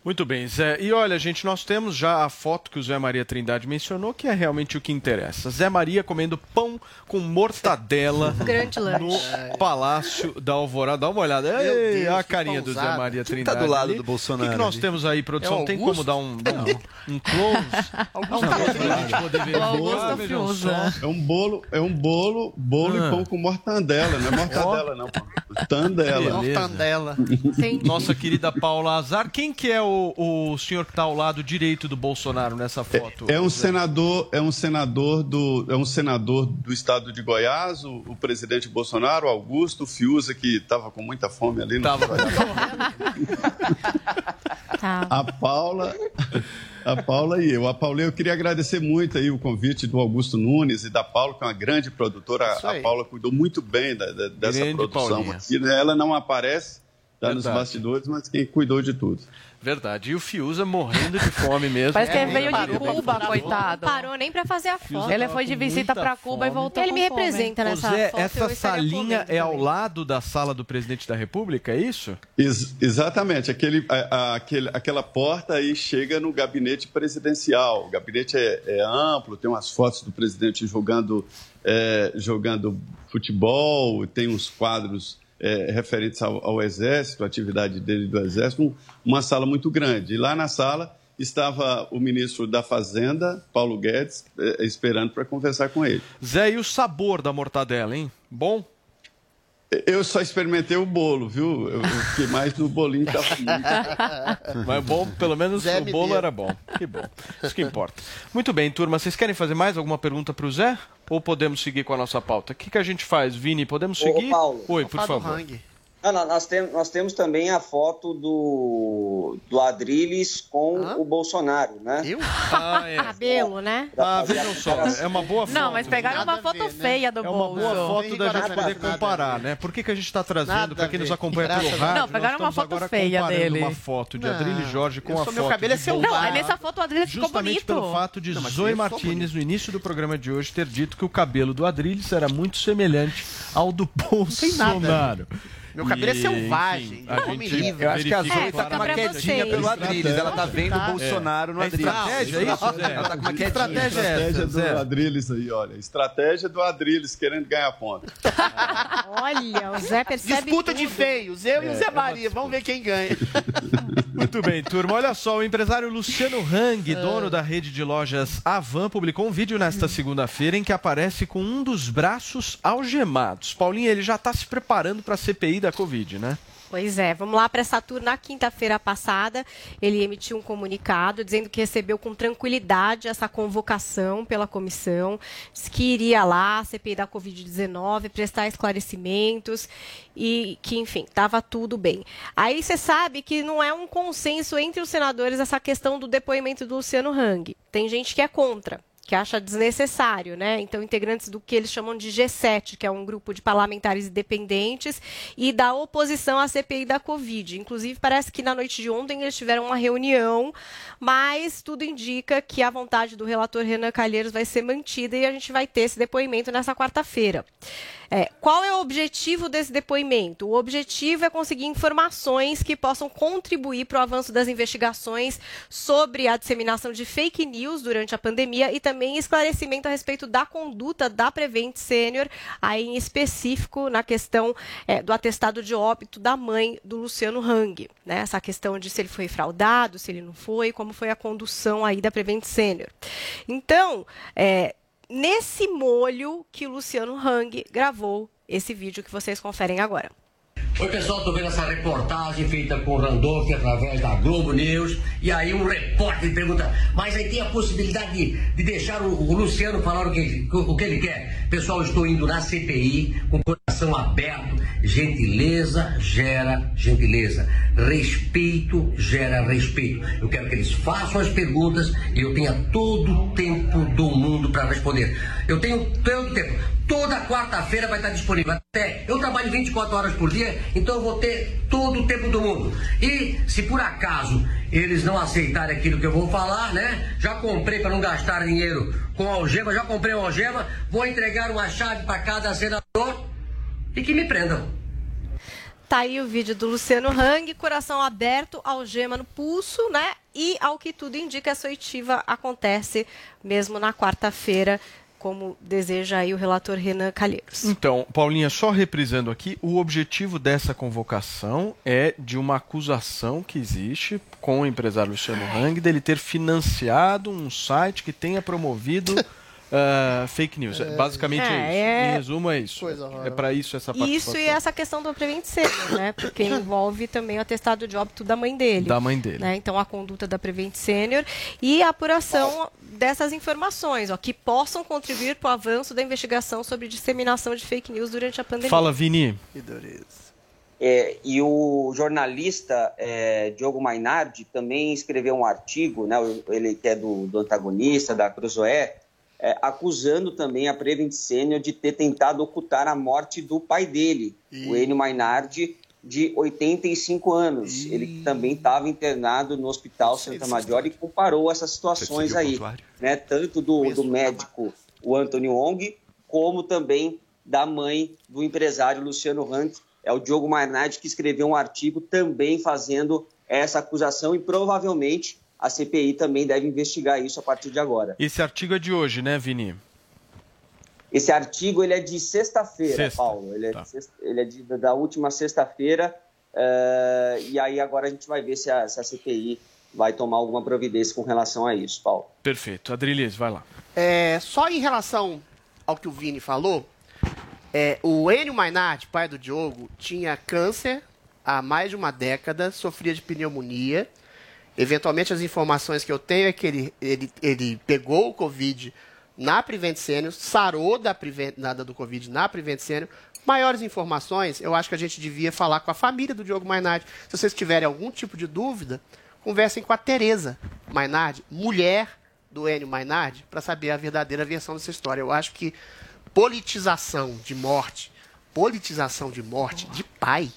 Muito bem, Zé. E olha, gente, nós temos já a foto que o Zé Maria Trindade mencionou, que é realmente o que interessa. Zé Maria comendo pão com mortadela Grande lanche. no Palácio da Alvorada. Dá uma olhada. Ei, Deus, a carinha do Zé. Maria Quem Trindade. tá do lado ali. do Bolsonaro O que, que nós temos aí, produção? É Tem como dar um, dar um, um close? É um bolo, é um bolo, bolo Ah. e pão com mortandela, não é mortadela não. Tandela. Beleza. Mortandela. Nossa querida Paula Azar. Quem que é o, o senhor que está ao lado direito do Bolsonaro nessa foto? É um Zé? senador, é um senador do, é um senador do estado de Goiás, o, o presidente Bolsonaro, Augusto Fiuza, que estava com muita fome ali. No Tava. Tá. A Paula, a Paula e eu. A Paula, eu queria agradecer muito aí o convite do Augusto Nunes e da Paula, que é uma grande produtora. A. Paula cuidou muito bem da- da- dessa Grande produção Paulinha. aqui. né? Ela não aparece, está nos bastidores, mas quem cuidou de tudo. Verdade. E o Fiuza morrendo de fome mesmo. Parece que É, ele veio de Cuba, coitado. Não parou nem pra fazer a foto. Ele foi de visita pra Cuba e voltou Ele me representa nessa Zé, foto. essa salinha é ao lado da sala do presidente da República, é isso? Ex- exatamente, aquele, a- a- aquele- aquela porta aí chega no gabinete presidencial. O gabinete é, é amplo, tem umas fotos do presidente jogando, é, jogando futebol, tem uns quadros é, referentes ao, ao Exército, a atividade dele do Exército, um- uma sala muito grande. E lá na sala estava o ministro da Fazenda, Paulo Guedes, é, esperando para conversar com ele. Zé, e o sabor da mortadela, hein? Bom? Eu só experimentei o bolo, viu? Eu, fiquei mais no bolinho muito. Mas bom, pelo menos Zé o bolo deu. era bom. Que bom. Isso que importa. Muito bem, turma. Vocês querem fazer mais alguma pergunta para o Zé? Ou podemos seguir com a nossa pauta? O que, que a gente faz, Vini? Podemos Ô, ô, seguir? Paulo. Oi, por do favor. Hang. Ah, não, nós, temos, nós temos também a foto do, do Adrilles com Hã? o Bolsonaro, né? Eu? Ah, é. Cabelo, né? Ah, vejam só. É uma boa foto. Não, mas pegaram Nada uma foto ver, né? feia do É uma bolso. boa foto Tem da gente nada poder nada comparar, né? Por que, que a gente está trazendo, Nada para quem nos acompanha pelo rádio. Não, pegaram uma foto feia dele. uma foto de Não, Adrilles Jorge com eu a foto meu cabelo é selvagem. Não, Bolsonaro. nessa foto o Adriles ficou Justamente bonito. pelo fato de Não, Zoe Martinez, no início do programa de hoje, ter dito que o cabelo do Adrilles era muito semelhante ao do tem nada a ver. Bolsonaro. Meu cabelo é E, selvagem, enfim, a homem livre. Eu acho que a Zoe tá com uma quedinha pelo Adrilles. Ela tá vendo o Tá. Bolsonaro no É Adrilles. estratégia, é isso, Zé? Ela tá com uma Que quedinha. estratégia é essa, Estratégia do? Adrilles aí, olha. Estratégia do Adrilles querendo ganhar ponto. Olha, o Zé percebe Disputa de feios, eu e o Zé Maria. Vamos ver quem ganha. Muito bem, turma. Olha só, o empresário Luciano Hang, dono da rede de lojas Avan, publicou um vídeo nesta segunda-feira em que aparece com um dos braços algemados. Paulinho, ele já está se preparando para a CPI da Covid, né? Pois é, vamos lá para tour. Na quinta-feira passada, ele emitiu um comunicado dizendo que recebeu com tranquilidade essa convocação pela comissão, que iria lá, CPI da Covid-19, prestar esclarecimentos e que, enfim, estava tudo bem. Aí você sabe que não é um consenso entre os senadores essa questão do depoimento do Luciano Hang. Tem gente que é contra que acha desnecessário, né? Então, integrantes do que eles chamam de G7, que é um grupo de parlamentares independentes, e da oposição à CPI da Covid. Inclusive, parece que na noite de ontem eles tiveram uma reunião, mas tudo indica que a vontade do relator Renan Calheiros vai ser mantida e a gente vai ter esse depoimento nessa quarta-feira. É, qual é o objetivo desse depoimento? O objetivo é conseguir informações que possam contribuir para o avanço das investigações sobre a disseminação de fake news durante a pandemia e também esclarecimento a respeito da conduta da Prevent Senior, aí em específico na questão é, do atestado de óbito da mãe do Luciano Hang. Né? Essa questão de se ele foi fraudado, se ele não foi, como foi a condução aí da Prevent Senior. Então, é, nesse molho que o Luciano Hang gravou esse vídeo que vocês conferem agora. Oi pessoal, tô vendo essa reportagem feita com o Randolph através da Globo News. E aí um repórter pergunta, mas aí tem a possibilidade de, de deixar o, o Luciano falar o que, o que ele quer. Pessoal, estou indo na CPI com o coração aberto. Gentileza gera gentileza. Respeito gera respeito. Eu quero que eles façam as perguntas e eu tenha todo o tempo do mundo para responder. Eu tenho todo o tempo. Toda quarta-feira vai estar disponível. Até eu trabalho 24 horas por dia, então eu vou ter todo o tempo do mundo. E se por acaso eles não aceitarem aquilo que eu vou falar, né? Já comprei para não gastar dinheiro com algema, já comprei uma algema, vou entregar uma chave para cada senador e que me prendam. Tá aí o vídeo do Luciano Hang, coração aberto, algema no pulso, né? E ao que tudo indica, essa oitiva acontece mesmo na quarta-feira, como deseja aí o relator Renan Calheiros. Então, Paulinha, só reprisando aqui, o objetivo dessa convocação é de uma acusação que existe com o empresário Luciano Hang dele ter financiado um site que tenha promovido ah, fake news. Basicamente é, É, isso. é- Em resumo, é isso. É para isso essa participação. Isso e essa questão do Prevent Senior, né? Porque envolve também o atestado de óbito da mãe dele. Da mãe dele. né? Então, a conduta da Prevent Senior e a apuração dessas informações, ó, que possam contribuir para o avanço da investigação sobre disseminação de fake news durante a pandemia. Fala, Vini. É, e o jornalista é, Diogo Mainardi também escreveu um artigo, né, ele que é do, do antagonista, da Cruzoé, é, acusando também a Prevent Senior de ter tentado ocultar a morte do pai dele, o Enio Mainardi, de 85 anos. Ele também estava internado no Hospital Santa Maggiore e comparou essas situações aí, né, tanto do, do médico, o Anthony Wong, como também da mãe do empresário Luciano Hang. É o Diogo Mainardi que escreveu um artigo também fazendo essa acusação e provavelmente a CPI também deve investigar isso a partir de agora. Esse artigo é de hoje, né, Vini? Esse artigo ele é de sexta-feira, Sexta, Paulo. Ele é, tá. sexta- ele é de- da última sexta-feira. eh, e aí agora a gente vai ver se a, se a CPI vai tomar alguma providência com relação a isso, Paulo. Perfeito. Adrilis, vai lá. É, só em relação ao que o Vini falou, é, o Enio Mainardi, pai do Diogo, tinha câncer há mais de uma década, sofria de pneumonia. Eventualmente, as informações que eu tenho é que ele, ele, ele pegou o Covid na Prevent Senior, sarou da Prevent, nada do Covid na Prevent Senior. Maiores informações, eu acho que a gente devia falar com a família do Diogo Mainardi. Se vocês tiverem algum tipo de dúvida, conversem com a Tereza Mainardi, mulher do Enio Mainardi, para saber a verdadeira versão dessa história. Eu acho que politização de morte, politização de morte de pai,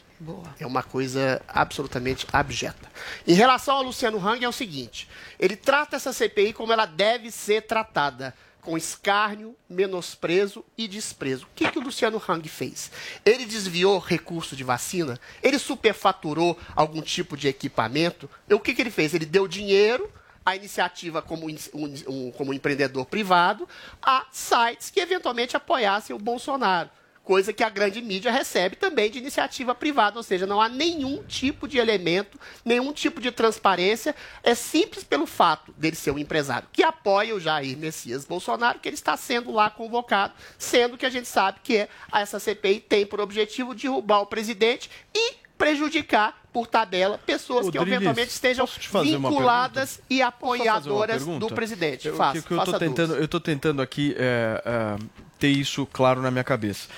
é uma coisa absolutamente abjeta. Em relação ao Luciano Hang, é o seguinte: ele trata essa CPI como ela deve ser tratada. Com escárnio, menosprezo e desprezo. O que, que o Luciano Hang fez? Ele desviou recurso de vacina? Ele superfaturou algum tipo de equipamento? O que, que ele fez? Ele deu dinheiro a iniciativa como, um- como empreendedor privado a sites que eventualmente apoiassem o Bolsonaro. Coisa que a grande mídia recebe também de iniciativa privada, ou seja, não há nenhum tipo de elemento, nenhum tipo de transparência. É simples pelo fato dele ser um empresário que apoia o Jair Messias Bolsonaro, que ele está sendo lá convocado, sendo que a gente sabe que é- essa CPI tem por objetivo derrubar o presidente e prejudicar por tabela pessoas que eventualmente estejam vinculadas e apoiadoras do presidente. Eu, Faça, que, que eu, duas. tentando, eu tô tentando aqui é, é, ter isso claro na minha cabeça.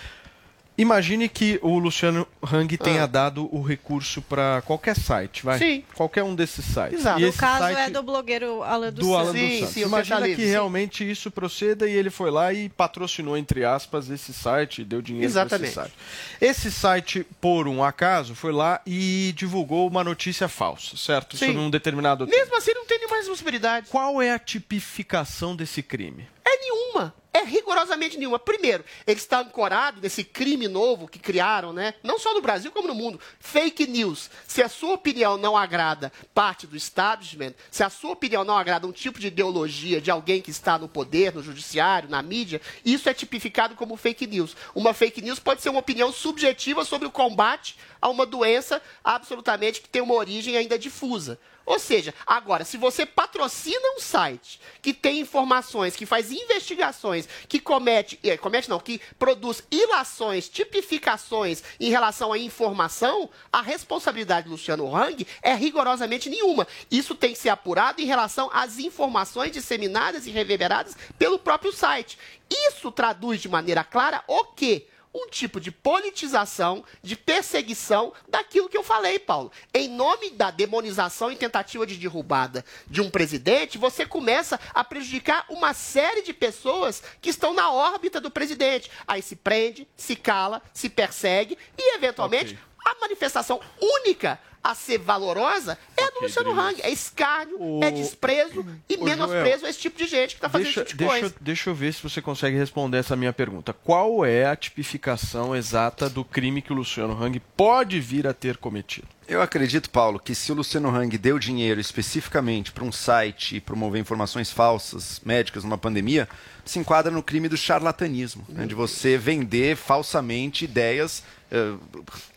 Imagine que o Luciano Hang tenha dado o recurso para qualquer site, vai? Sim. Qualquer um desses sites. Exato. E No caso site é do blogueiro Alan dos do Alan Santos. dos Santos. Imagina que realmente isso proceda e ele foi lá e patrocinou, entre aspas, esse site, deu dinheiro para esse Exatamente. site. Esse site, por um acaso, foi lá e divulgou uma notícia falsa, certo? Sim. Sobre um determinado Mesmo assim, não tem nenhuma responsabilidade. Qual é a tipificação desse crime? É nenhuma. É rigorosamente nenhuma. Primeiro, ele está ancorado nesse crime novo que criaram, né? Não só no Brasil, como no mundo. Fake news. Se a sua opinião não agrada parte do establishment, se a sua opinião não agrada um tipo de ideologia de alguém que está no poder, no judiciário, na mídia, isso é tipificado como fake news. Uma fake news pode ser uma opinião subjetiva sobre o combate a uma doença absolutamente que tem uma origem ainda difusa. Ou seja, agora, se você patrocina um site que tem informações, que faz investigações, que comete, eh, comete não, que produz ilações, tipificações em relação à informação, a responsabilidade do Luciano Hang é rigorosamente nenhuma. Isso tem que ser apurado em relação às informações disseminadas e reverberadas pelo próprio site. Isso traduz de maneira clara o quê? Um tipo de politização, de perseguição daquilo que eu falei, Paulo. Em nome da demonização e tentativa de derrubada de um presidente, você começa a prejudicar uma série de pessoas que estão na órbita do presidente. Aí se prende, se cala, se persegue e, eventualmente, a manifestação única a ser valorosa é a do Luciano Hang. É escárnio, é desprezo e Ô, menosprezo Joel, a esse tipo de gente que está fazendo Deixa, esse tipo de deixa, coisa. deixa eu ver se você consegue responder essa minha pergunta. Qual é a tipificação exata do crime que o Luciano Hang pode vir a ter cometido? Eu acredito, Paulo, que se o Luciano Hang deu dinheiro especificamente para um site e promover informações falsas médicas numa pandemia, se enquadra no crime do charlatanismo, né, de você vender falsamente ideias, eh,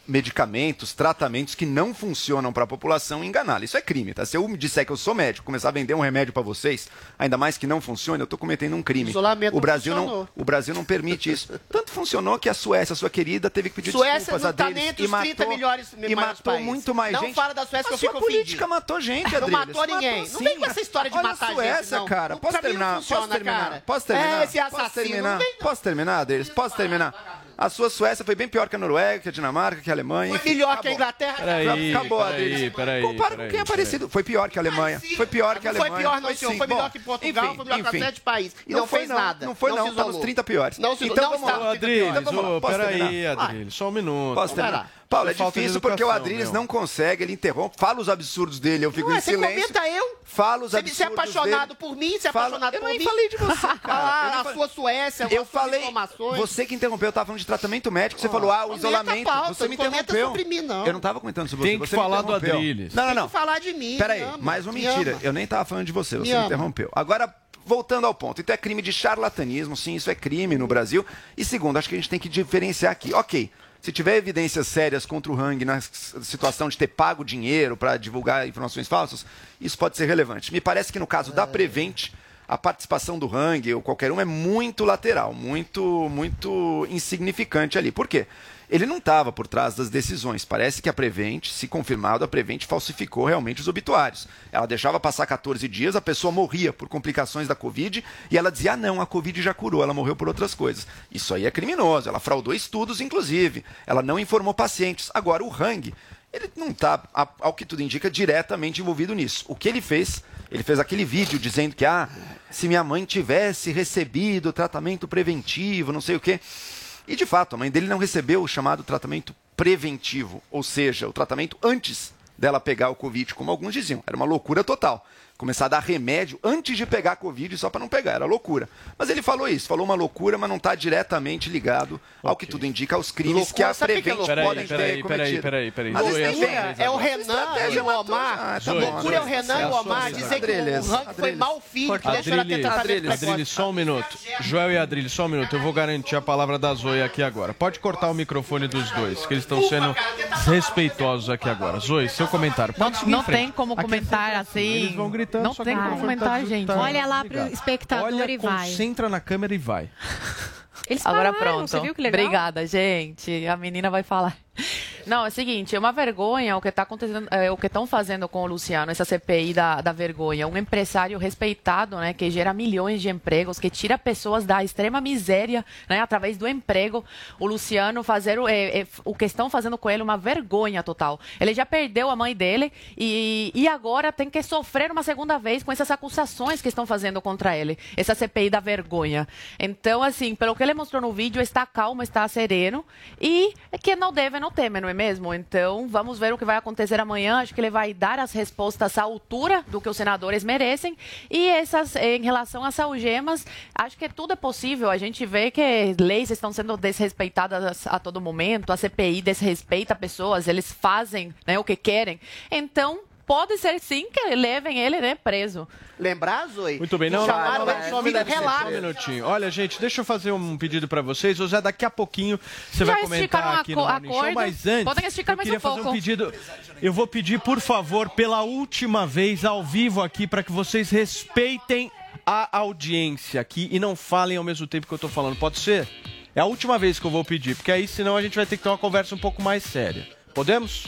medicamentos, tratamentos que não funcionam para a população e enganá-la. Isso é crime, tá? Se eu me disser que eu sou médico, começar a vender um remédio para vocês, ainda mais que não funcione, eu estou cometendo um crime. Isolamento o não Brasil não, funcionou. o Brasil não permite isso. Tanto funcionou que a Suécia, sua querida, teve que pedir Suécia desculpas não a tá e matou, 30 melhores e matou muito mais Não gente. fala da Suécia a que eu sua política ofendido. matou gente, Não Adriles. matou ninguém. Matou Não vem com essa história de Olha matar a Suécia, gente, não. cara. Não, Posso não terminar? funciona, Posso terminar? cara. Posso terminar? É, esse Posso terminar? não Posso terminar, Adriles? Posso terminar? A sua Suécia foi bem pior que a Noruega, que a Dinamarca, que a Alemanha. Foi melhor que a Inglaterra. Peraí, Acabou, peraí, Adriles. peraí, Compara peraí, com quem é parecido. Foi pior que a Alemanha. Foi pior que a Não foi Alemanha. pior, não, senhor. Foi melhor Bom, que Portugal, enfim, foi melhor que enfim. a sete países. E não, foi, fez não. nada. Não foi, não. se Tá nos isolou. 30 piores. Não se Então não vamos está lá. nos 30 piores. Adriles, Posso peraí? Adriles, só um minuto. Posso terminar? Paulo, é de difícil porque o Adriles meu. não consegue, ele interrompe, fala os absurdos dele, eu fico Ué, em você silêncio. comenta eu? Fala os Você, absurdos você é apaixonado dele. por mim? Você é Fala- apaixonado eu por nem mim? falei de você, cara. Eu Ah, nem a sua Suécia, Eu falei, informações. você que interrompeu, eu tava falando de tratamento médico, você falou, ah, o isolamento, pauta, você me interrompeu. sobre mim, não. Eu não tava comentando sobre Tem você, que você falar do interrompeu. Adriles. Não, não, Tem não. que falar de mim. Peraí, mais uma me mentira. Eu nem tava falando de você, você Me interrompeu. Agora, voltando ao ponto, então é crime de charlatanismo, sim, isso é crime no Brasil. E segundo, acho que a gente tem que diferenciar aqui. Ok, se tiver evidências sérias contra o Hang na situação de ter pago dinheiro para divulgar informações falsas, isso pode ser relevante. Me parece que no caso da Prevent, a participação do Hang ou qualquer um é muito lateral, muito, muito insignificante ali. Por quê? Ele não estava por trás das decisões. Parece que a Prevent, se confirmado, a Prevent falsificou realmente os obituários. Ela deixava passar 14 dias, a pessoa morria por complicações da Covid e ela dizia: ah, não, a Covid já curou, ela morreu por outras coisas. Isso aí é criminoso. Ela fraudou estudos, inclusive. Ela não informou pacientes. Agora, o Hang, ele não está, ao que tudo indica, diretamente envolvido nisso. O que ele fez? Ele fez aquele vídeo dizendo que, ah, se minha mãe tivesse recebido tratamento preventivo, não sei o quê. E de fato, a mãe dele não recebeu o chamado tratamento preventivo, ou seja, o tratamento antes dela pegar o Covid, como alguns diziam. Era uma loucura total. Começar a dar remédio antes de pegar a Covid só para não pegar, era loucura. Mas ele falou isso, falou uma loucura, mas não está diretamente ligado ao que tudo indica aos crimes Loucura, que a é Prevent loucura, podem peraí, ter peraí, cometido. peraí, peraí. Vez É o. Renan e Estratégia o Omar. já, tá loucura é o. Renan e É o sua Omar dizer que o Rank foi mal filho, que deixou ela ter tratamento precoce. só um minuto. Joel e Adriles, só um minuto. Eu vou garantir a palavra da Zoe aqui agora. Pode cortar o microfone dos dois, que eles estão sendo respeitosos aqui agora. Zoe, seu comentário. Não, Pode não frente. tem como é comentar assim. Eles vão Não tem como comentar, tá- gente. tá Olha lá pro espectador Olha, e vai. concentra na câmera e vai. Eles Agora pararam, pronto. Você viu que legal? Obrigada, gente. A menina vai falar. Não, é o seguinte, é uma vergonha o que está acontecendo, é, o que estão fazendo com o Luciano, essa CPI da, da vergonha. Um empresário respeitado, né, que gera milhões de empregos, que tira pessoas da extrema miséria, né, através do emprego. O Luciano fazer o, é, é, o que estão fazendo com ele uma vergonha total. Ele já perdeu a mãe dele e, e agora tem que sofrer uma segunda vez com essas acusações que estão fazendo contra ele. Essa CPI da vergonha. Então, assim, pelo que ele mostrou no vídeo, está calmo, está sereno e é que não deve, não teme, não é mesmo? Então, vamos ver o que vai acontecer amanhã. Acho que ele vai dar as respostas à altura do que os senadores merecem. E essas, em relação às algemas, acho que tudo é possível. A gente vê que leis estão sendo desrespeitadas a todo momento, a CPI desrespeita pessoas, eles fazem né, o que querem. Então, pode ser sim que levem ele né, preso. Lembrar, Zoe? Muito bem, não, que não, chamaram não, ele só um minutinho, relato. só um minutinho. Olha, gente, deixa eu fazer um pedido pra vocês. Ou já daqui a pouquinho você Já vai comentar aqui no Morning Show, mas antes, Podem esticar eu mais queria um fazer um pouco. pedido. Eu vou pedir, por favor, pela última vez ao vivo aqui, para que vocês respeitem a audiência aqui e não falem ao mesmo tempo que eu tô falando. Pode ser? É a última vez que eu vou pedir, porque aí senão a gente vai ter que ter uma conversa um pouco mais séria. Podemos?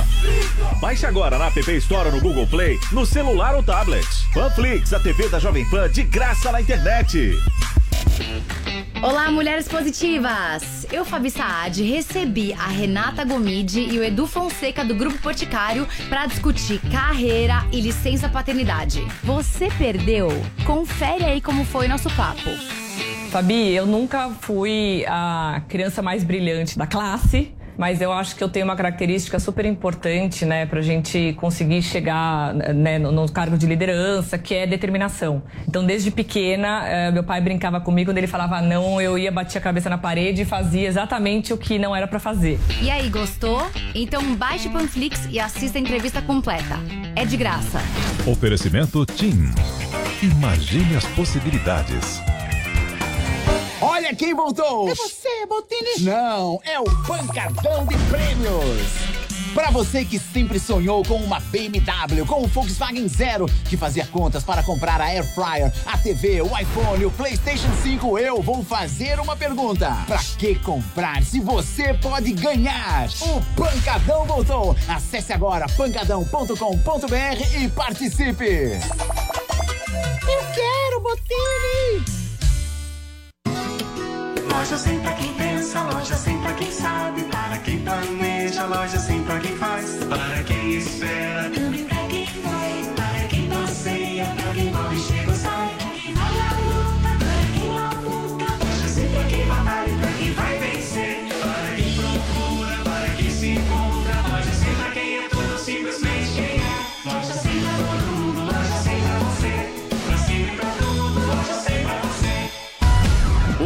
Baixe agora na App Store ou no Google Play, no celular ou tablet. Panflix, a TV da Jovem Pan de graça na internet. Olá, mulheres positivas! Eu, Fabi Saad, recebi a Renata Gomide e o Edu Fonseca do Grupo Boticário para discutir carreira e licença paternidade. Você perdeu? Confere aí como foi nosso papo. Fabi, eu nunca fui a criança mais brilhante da classe, mas eu acho que eu tenho uma característica super importante, né, pra gente conseguir chegar né, no, no cargo de liderança, que é determinação. Então, desde pequena, eh, meu pai brincava comigo, quando ele falava não, eu ia bater a cabeça na parede e fazia exatamente o que não era pra fazer. E aí, gostou? Então baixe o Panflix e assista a entrevista completa. É de graça. Oferecimento TIM. Imagine as possibilidades. Olha quem voltou! É você, Botini? Não, é o Pancadão de Prêmios! Para você que sempre sonhou com uma BMW, com o Volkswagen Zero, que fazia contas para comprar a Air Fryer, a TV, o iPhone, o PlayStation 5, eu vou fazer uma pergunta. Para que comprar se você pode ganhar? O Pancadão voltou! Acesse agora pancadão.com.br e participe! Eu quero, Botini! Loja sem pra quem pensa, loja sem pra quem sabe, para quem planeja, loja sem pra quem faz, para quem espera, também pra quem vai,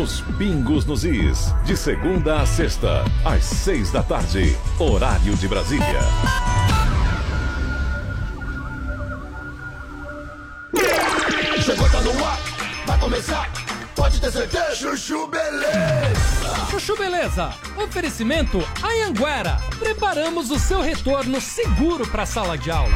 Os Pingos nos Is. De segunda a sexta, às seis da tarde. Horário de Brasília. Chegou, tá no ar, vai começar, pode ter certeza. Chuchu Beleza. Chuchu Beleza, oferecimento Anhanguera. Preparamos o seu retorno seguro para a sala de aula.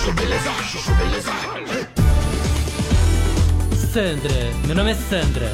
Sandra, meu nome é Sandra.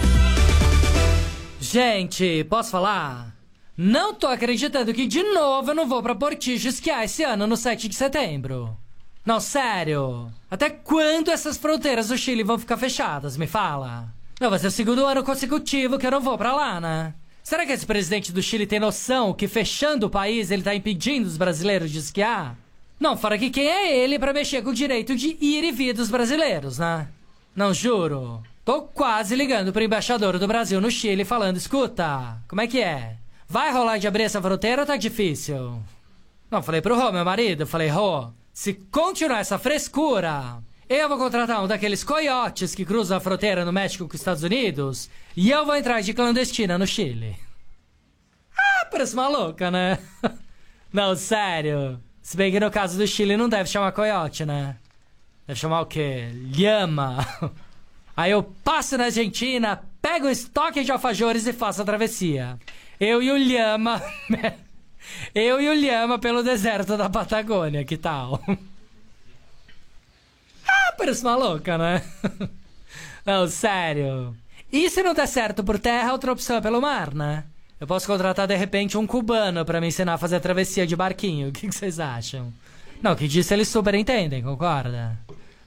Gente, posso falar? Não tô acreditando que de novo eu não vou pra Portijo esquiar esse ano no 7 de setembro. Não, sério. Até quando essas fronteiras do Chile vão ficar fechadas? Me fala. Não, vai ser o segundo ano consecutivo que eu não vou pra lá, né? Será que esse presidente do Chile tem noção que fechando o país ele tá impedindo os brasileiros de esquiar? Não, fora que quem é ele pra mexer com o direito de ir e vir dos brasileiros, né? Não, juro. Tô quase ligando pro embaixador do Brasil no Chile falando: escuta, como é que é? Vai rolar de abrir essa fronteira ou tá difícil? Não, falei pro Rô, meu marido, falei, Rô, se continuar essa frescura, eu vou contratar um daqueles coiotes que cruzam a fronteira no México com os Estados Unidos e eu vou entrar de clandestina no Chile. Ah, parece maluca, né? Não, sério. Se bem que no caso do Chile não deve chamar coiote, né? Deve chamar o quê? Lhama. Aí eu passo na Argentina, pego o estoque de alfajores e faço a travessia. Eu e o Lhama. Eu e o Lhama pelo deserto da Patagônia, que tal? Ah, parece maluca, né? Não, sério. E se não der certo por terra, outra opção é pelo mar, né? Eu posso contratar de repente um cubano pra me ensinar a fazer a travessia de barquinho. O que vocês acham? Não, que disso eles super entendem, concorda?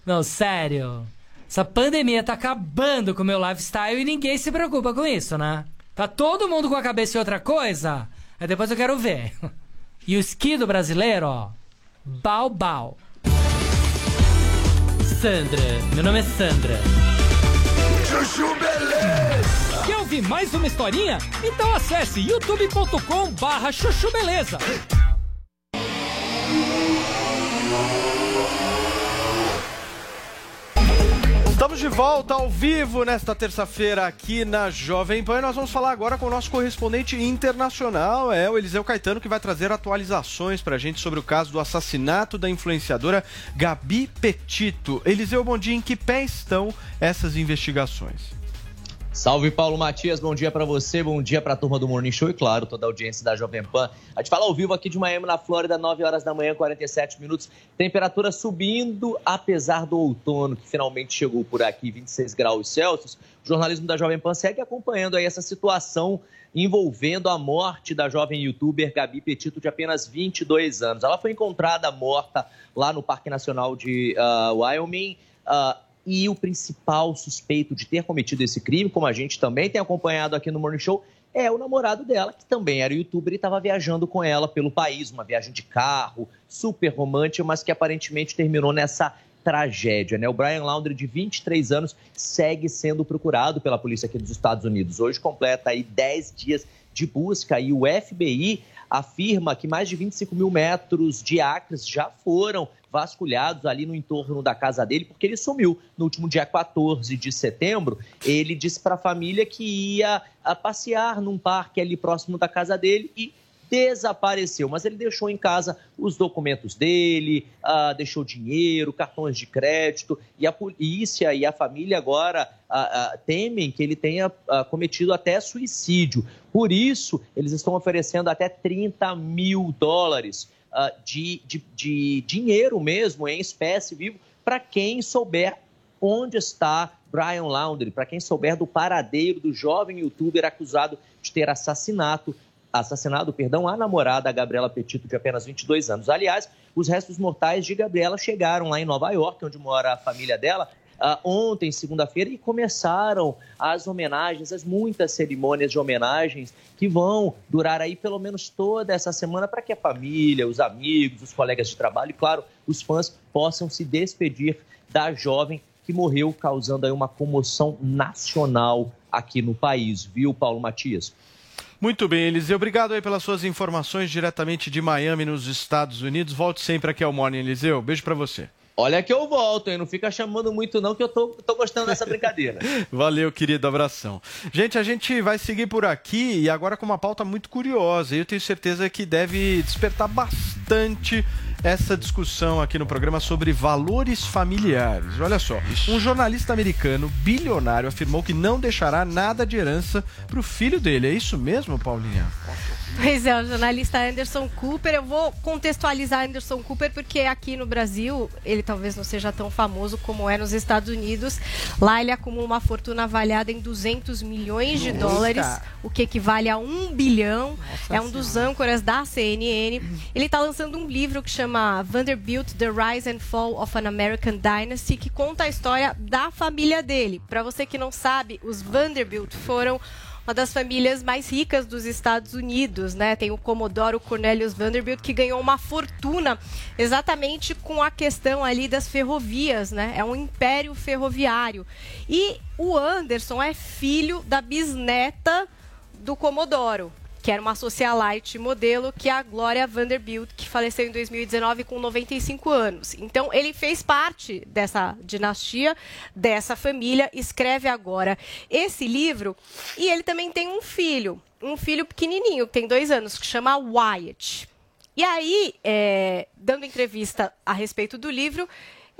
Não, sério. Essa pandemia tá acabando com o meu lifestyle e ninguém se preocupa com isso, né? Tá todo mundo com a cabeça em outra coisa? Aí depois eu quero ver. E o esqui do brasileiro, ó. Bau, bau. Sandra, meu nome é Sandra. Chuchu ouvir mais uma historinha? Então acesse youtube.com barra chuchu beleza. Estamos de volta ao vivo nesta terça-feira aqui na Jovem Pan e nós vamos falar agora com o nosso correspondente internacional, é o Eliseu Caetano, que vai trazer atualizações pra gente sobre o caso do assassinato da influenciadora Gabi Petito. Eliseu, bom dia. Em que pé estão essas investigações? Salve Paulo Matias, bom dia para você, bom dia para a turma do Morning Show e claro, toda a audiência da Jovem Pan. A gente fala ao vivo aqui de Miami, na Flórida, 9 horas da manhã, 47 minutos. Temperatura subindo, apesar do outono que finalmente chegou por aqui, 26 graus Celsius. O jornalismo da Jovem Pan segue acompanhando aí essa situação envolvendo a morte da jovem youtuber Gabi Petito, de apenas 22 anos. Ela foi encontrada morta lá no Parque Nacional de uh, Wyoming. Uh, e o principal suspeito de ter cometido esse crime, como a gente também tem acompanhado aqui no Morning Show, é o namorado dela, que também era youtuber e estava viajando com ela pelo país, uma viagem de carro, super romântica, mas que aparentemente terminou nessa tragédia, né? O Brian Laundrie, de 23 anos, segue sendo procurado pela polícia aqui dos Estados Unidos. Hoje completa aí 10 dias de busca e o FBI afirma que mais de 25 mil metros de acres já foram vasculhados ali no entorno da casa dele, porque ele sumiu no último dia 14 de setembro. Ele disse para a família que ia passear num parque ali próximo da casa dele e desapareceu, mas ele deixou em casa os documentos dele, uh, deixou dinheiro, cartões de crédito, e a polícia e a família agora uh, uh, temem que ele tenha cometido até suicídio. Por isso, eles estão oferecendo até 30 mil dólares de, de, de dinheiro mesmo, em espécie vivo, para quem souber onde está Brian Laundrie, para quem souber do paradeiro do jovem youtuber acusado de ter assassinato assassinado, perdão, a namorada Gabriela Petito, de apenas 22 anos. Aliás, os restos mortais de Gabriela chegaram lá em Nova York, onde mora a família dela, uh, ontem, segunda-feira, e começaram as homenagens, as muitas cerimônias de homenagens que vão durar aí pelo menos toda essa semana para que a família, os amigos, os colegas de trabalho e, claro, os fãs possam se despedir da jovem que morreu, causando aí uma comoção nacional aqui no país, viu, Paulo Matias? Muito bem, Eliseu. Obrigado aí pelas suas informações diretamente de Miami, nos Estados Unidos. Volte sempre aqui ao Morning, Eliseu. Beijo para você. Olha que eu volto, hein? Não fica chamando muito não, que eu tô, tô gostando dessa brincadeira. Valeu, querido. Abração. Gente, a gente vai seguir por aqui e agora com uma pauta muito curiosa. Eu tenho certeza que deve despertar bastante essa discussão aqui no programa sobre valores familiares. Olha só, um jornalista americano bilionário afirmou que não deixará nada de herança para o filho dele. É isso mesmo, Paulinha? Pois é, o jornalista Anderson Cooper. Eu vou contextualizar Anderson Cooper porque aqui no Brasil ele talvez não seja tão famoso como é nos Estados Unidos. Lá ele acumula uma fortuna avaliada em 200 milhões de Eita. dólares, o que equivale a um bilhão. é um dos âncoras da CNN. Ele está lançando um livro que chama Vanderbilt: The Rise and Fall of an American Dynasty, que conta a história da família dele. Para você que não sabe, os Vanderbilt foram uma das famílias mais ricas dos Estados Unidos, né? Tem o Comodoro Cornelius Vanderbilt que ganhou uma fortuna exatamente com a questão ali das ferrovias, né? É um império ferroviário. E o Anderson é filho da bisneta do Comodoro, que era uma socialite modelo, que é a Glória Vanderbilt, que faleceu em 2019 com 95 anos. Então, ele fez parte dessa dinastia, dessa família, escreve agora esse livro, e ele também tem um filho, um filho pequenininho, que tem dois anos, que chama Wyatt. E aí, é, dando entrevista a respeito do livro,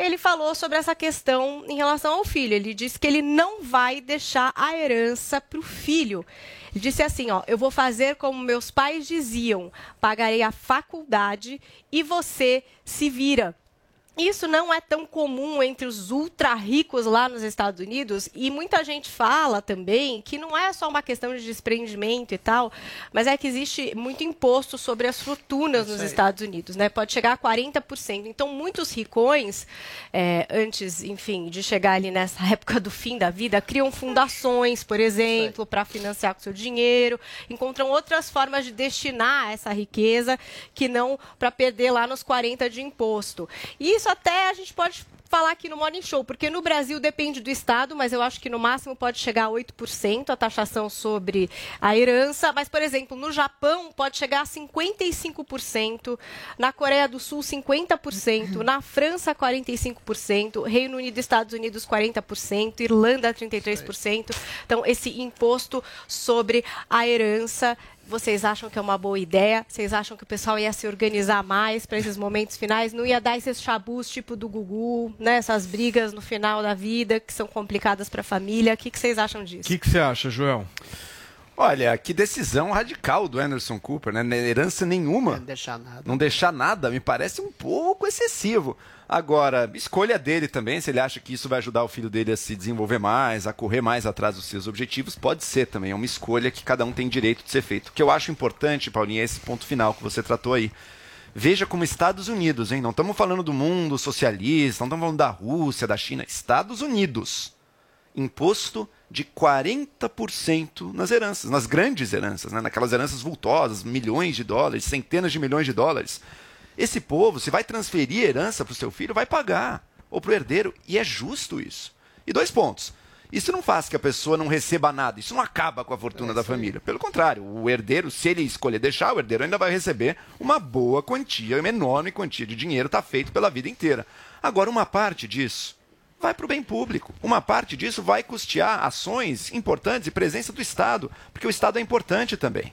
ele falou sobre essa questão em relação ao filho. Ele disse que ele não vai deixar a herança para o filho. Ele disse assim: ó, eu vou fazer como meus pais diziam, pagarei a faculdade e você se vira. Isso não é tão comum entre os ultra ricos lá nos Estados Unidos e muita gente fala também que não é só uma questão de desprendimento e tal, mas é que existe muito imposto sobre as fortunas nos Estados Unidos, né? Pode chegar a 40%. Então, muitos ricões, é, antes, enfim, de chegar ali nessa época do fim da vida, criam fundações, por exemplo, para financiar com seu dinheiro, encontram outras formas de destinar essa riqueza que não para perder lá nos 40 de imposto. E isso até a gente pode falar aqui no Morning Show, porque no Brasil depende do Estado, mas eu acho que no máximo pode chegar a 8% a taxação sobre a herança. Mas, por exemplo, no Japão pode chegar a 55%, na Coreia do Sul 50%, na França 45%, Reino Unido e Estados Unidos 40%, Irlanda 33%. Então, esse imposto sobre a herança vocês acham que é uma boa ideia? Vocês acham que o pessoal ia se organizar mais para esses momentos finais? Não ia dar esses chabus tipo do Gugu, né? Essas brigas no final da vida que são complicadas para a família. O que, que vocês acham O disso? que, que você acha, Joel? Olha, que decisão radical do Anderson Cooper, né? Não é Herança nenhuma. Não deixar nada. Não deixar nada, me parece um pouco excessivo. Agora, escolha dele também, se ele acha que isso vai ajudar o filho dele a se desenvolver mais, a correr mais atrás dos seus objetivos, pode ser também. É uma escolha que cada um tem direito de ser feito. O que eu acho importante, Paulinho, é esse ponto final que você tratou aí. Veja como Estados Unidos, hein? Não estamos falando do mundo socialista, não estamos falando da Rússia, da China. Estados Unidos. Imposto de 40% nas heranças, nas grandes heranças, né? naquelas heranças vultosas, milhões de dólares, centenas de milhões de dólares. Esse povo, se vai transferir herança para o seu filho, vai pagar, ou para o herdeiro, e é justo isso. E dois pontos. Isso não faz que a pessoa não receba nada, isso não acaba com a fortuna da família. Pelo contrário, o herdeiro, se ele escolher deixar, o herdeiro ainda vai receber uma boa quantia, uma enorme quantia de dinheiro, está feito pela vida inteira. Agora, uma parte disso vai para o bem público. Uma parte disso vai custear ações importantes e presença do Estado, porque o Estado é importante também.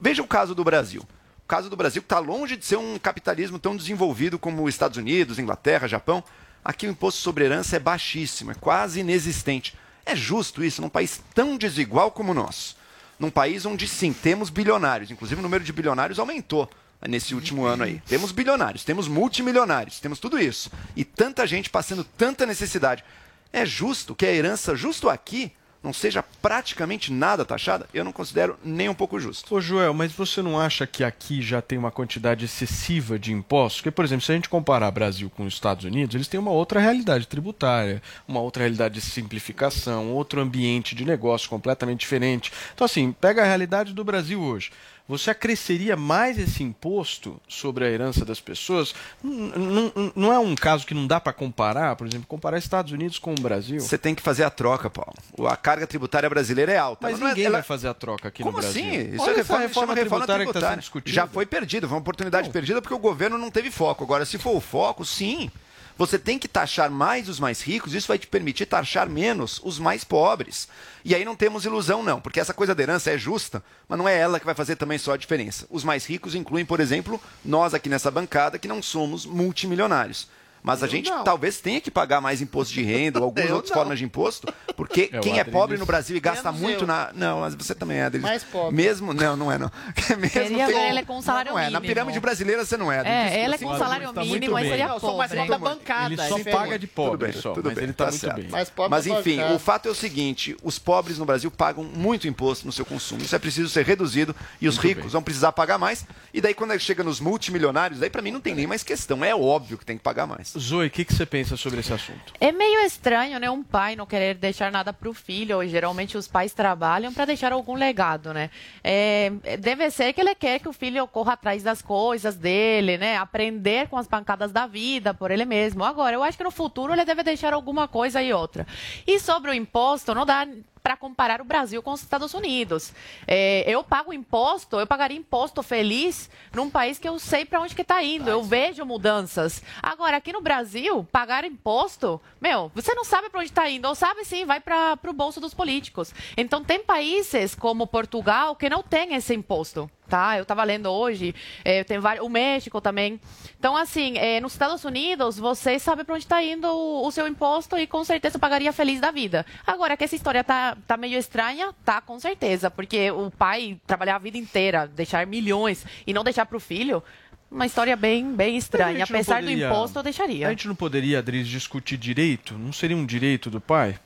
Veja o caso do Brasil. O caso do Brasil está longe de ser um capitalismo tão desenvolvido como os Estados Unidos, Inglaterra, Japão. Aqui o imposto sobre herança é baixíssimo, é quase inexistente. É justo isso num país tão desigual como o nosso? Num país onde, sim, temos bilionários, inclusive o número de bilionários aumentou nesse último ano aí. Temos bilionários, temos multimilionários, temos tudo isso. E tanta gente passando tanta necessidade. É justo que a herança, justo aqui, não seja praticamente nada taxada? Eu não considero nem um pouco justo. Ô Joel, mas você não acha que aqui já tem uma quantidade excessiva de impostos? Porque, por exemplo, se a gente comparar Brasil com os Estados Unidos, eles têm uma outra realidade tributária, uma outra realidade de simplificação, outro ambiente de negócio completamente diferente. Então, assim, pega a realidade do Brasil hoje. Você acresceria mais esse imposto sobre a herança das pessoas? N- n- n- Não é um caso que não dá para comparar, por exemplo, comparar Estados Unidos com o Brasil? Você tem que fazer a troca, Paulo. A carga tributária brasileira é alta. Mas não é- ninguém ela- vai fazer a troca aqui Como no Brasil. assim? Isso Olha é reforma, reforma reforma tributária está tributária. Já foi perdida, foi uma oportunidade perdida porque o governo não teve foco. Agora, se for o foco, sim. Você tem que taxar mais os mais ricos, isso vai te permitir taxar menos os mais pobres. E aí não temos ilusão, não, porque essa coisa da herança é justa, mas não é ela que vai fazer também só a diferença. Os mais ricos incluem, por exemplo, nós aqui nessa bancada que não somos multimilionários. Mas a gente talvez tenha que pagar mais imposto de renda ou algumas Eu outras não. formas de imposto, porque É, o quem é pobre no Brasil e gasta Menos muito eu. na. Não, mas você também é, Adriles. Mais pobre. Mesmo. Não, não é, não. Mesmo Queria ver ele com salário não é. Na mínimo. pirâmide brasileira você não é. Adriles. É, ela é com assim. salário tá mínimo, bem. seria Não, eu sou mais pobre. pobre da bancada. Ele é só diferente. paga de pobre, Tudo bem, só, tudo mas bem, ele tá, tá muito certo. bem. Mais pobre Mas da enfim, o fato é o seguinte: os pobres no Brasil pagam muito imposto no seu consumo. Isso é preciso ser reduzido e os ricos vão precisar pagar mais. E daí, quando chega nos multimilionários, aí pra mim não tem nem mais questão. É óbvio que tem que pagar mais. Zoe, o que, que você pensa sobre esse assunto? É meio estranho, né? Um pai não querer deixar nada para o filho. E geralmente os pais trabalham para deixar algum legado, né? É, deve ser que ele quer que o filho corra atrás das coisas dele, né? Aprender com as pancadas da vida por ele mesmo. Agora, eu acho que no futuro ele deve deixar alguma coisa e outra. E sobre o imposto, não dá para comparar o Brasil com os Estados Unidos. É, eu pago imposto, eu pagaria imposto feliz num país que eu sei para onde que está indo, eu vejo mudanças. Agora, aqui no Brasil, pagar imposto, meu, você não sabe para onde está indo, ou sabe sim, vai para o bolso dos políticos. Então, tem países como Portugal que não tem esse imposto. Tá, eu estava lendo hoje, é, tem vários, o México também. Então, assim, é, nos Estados Unidos, você sabe para onde está indo o, o seu imposto e com certeza pagaria feliz da vida. Agora, que essa história tá, tá meio estranha, tá com certeza, porque o pai trabalhar a vida inteira, deixar milhões e não deixar para o filho, uma história bem, bem estranha. não Apesar poderia- do imposto, eu deixaria. A gente não poderia, Adriles, discutir direito? Não seria um direito do pai?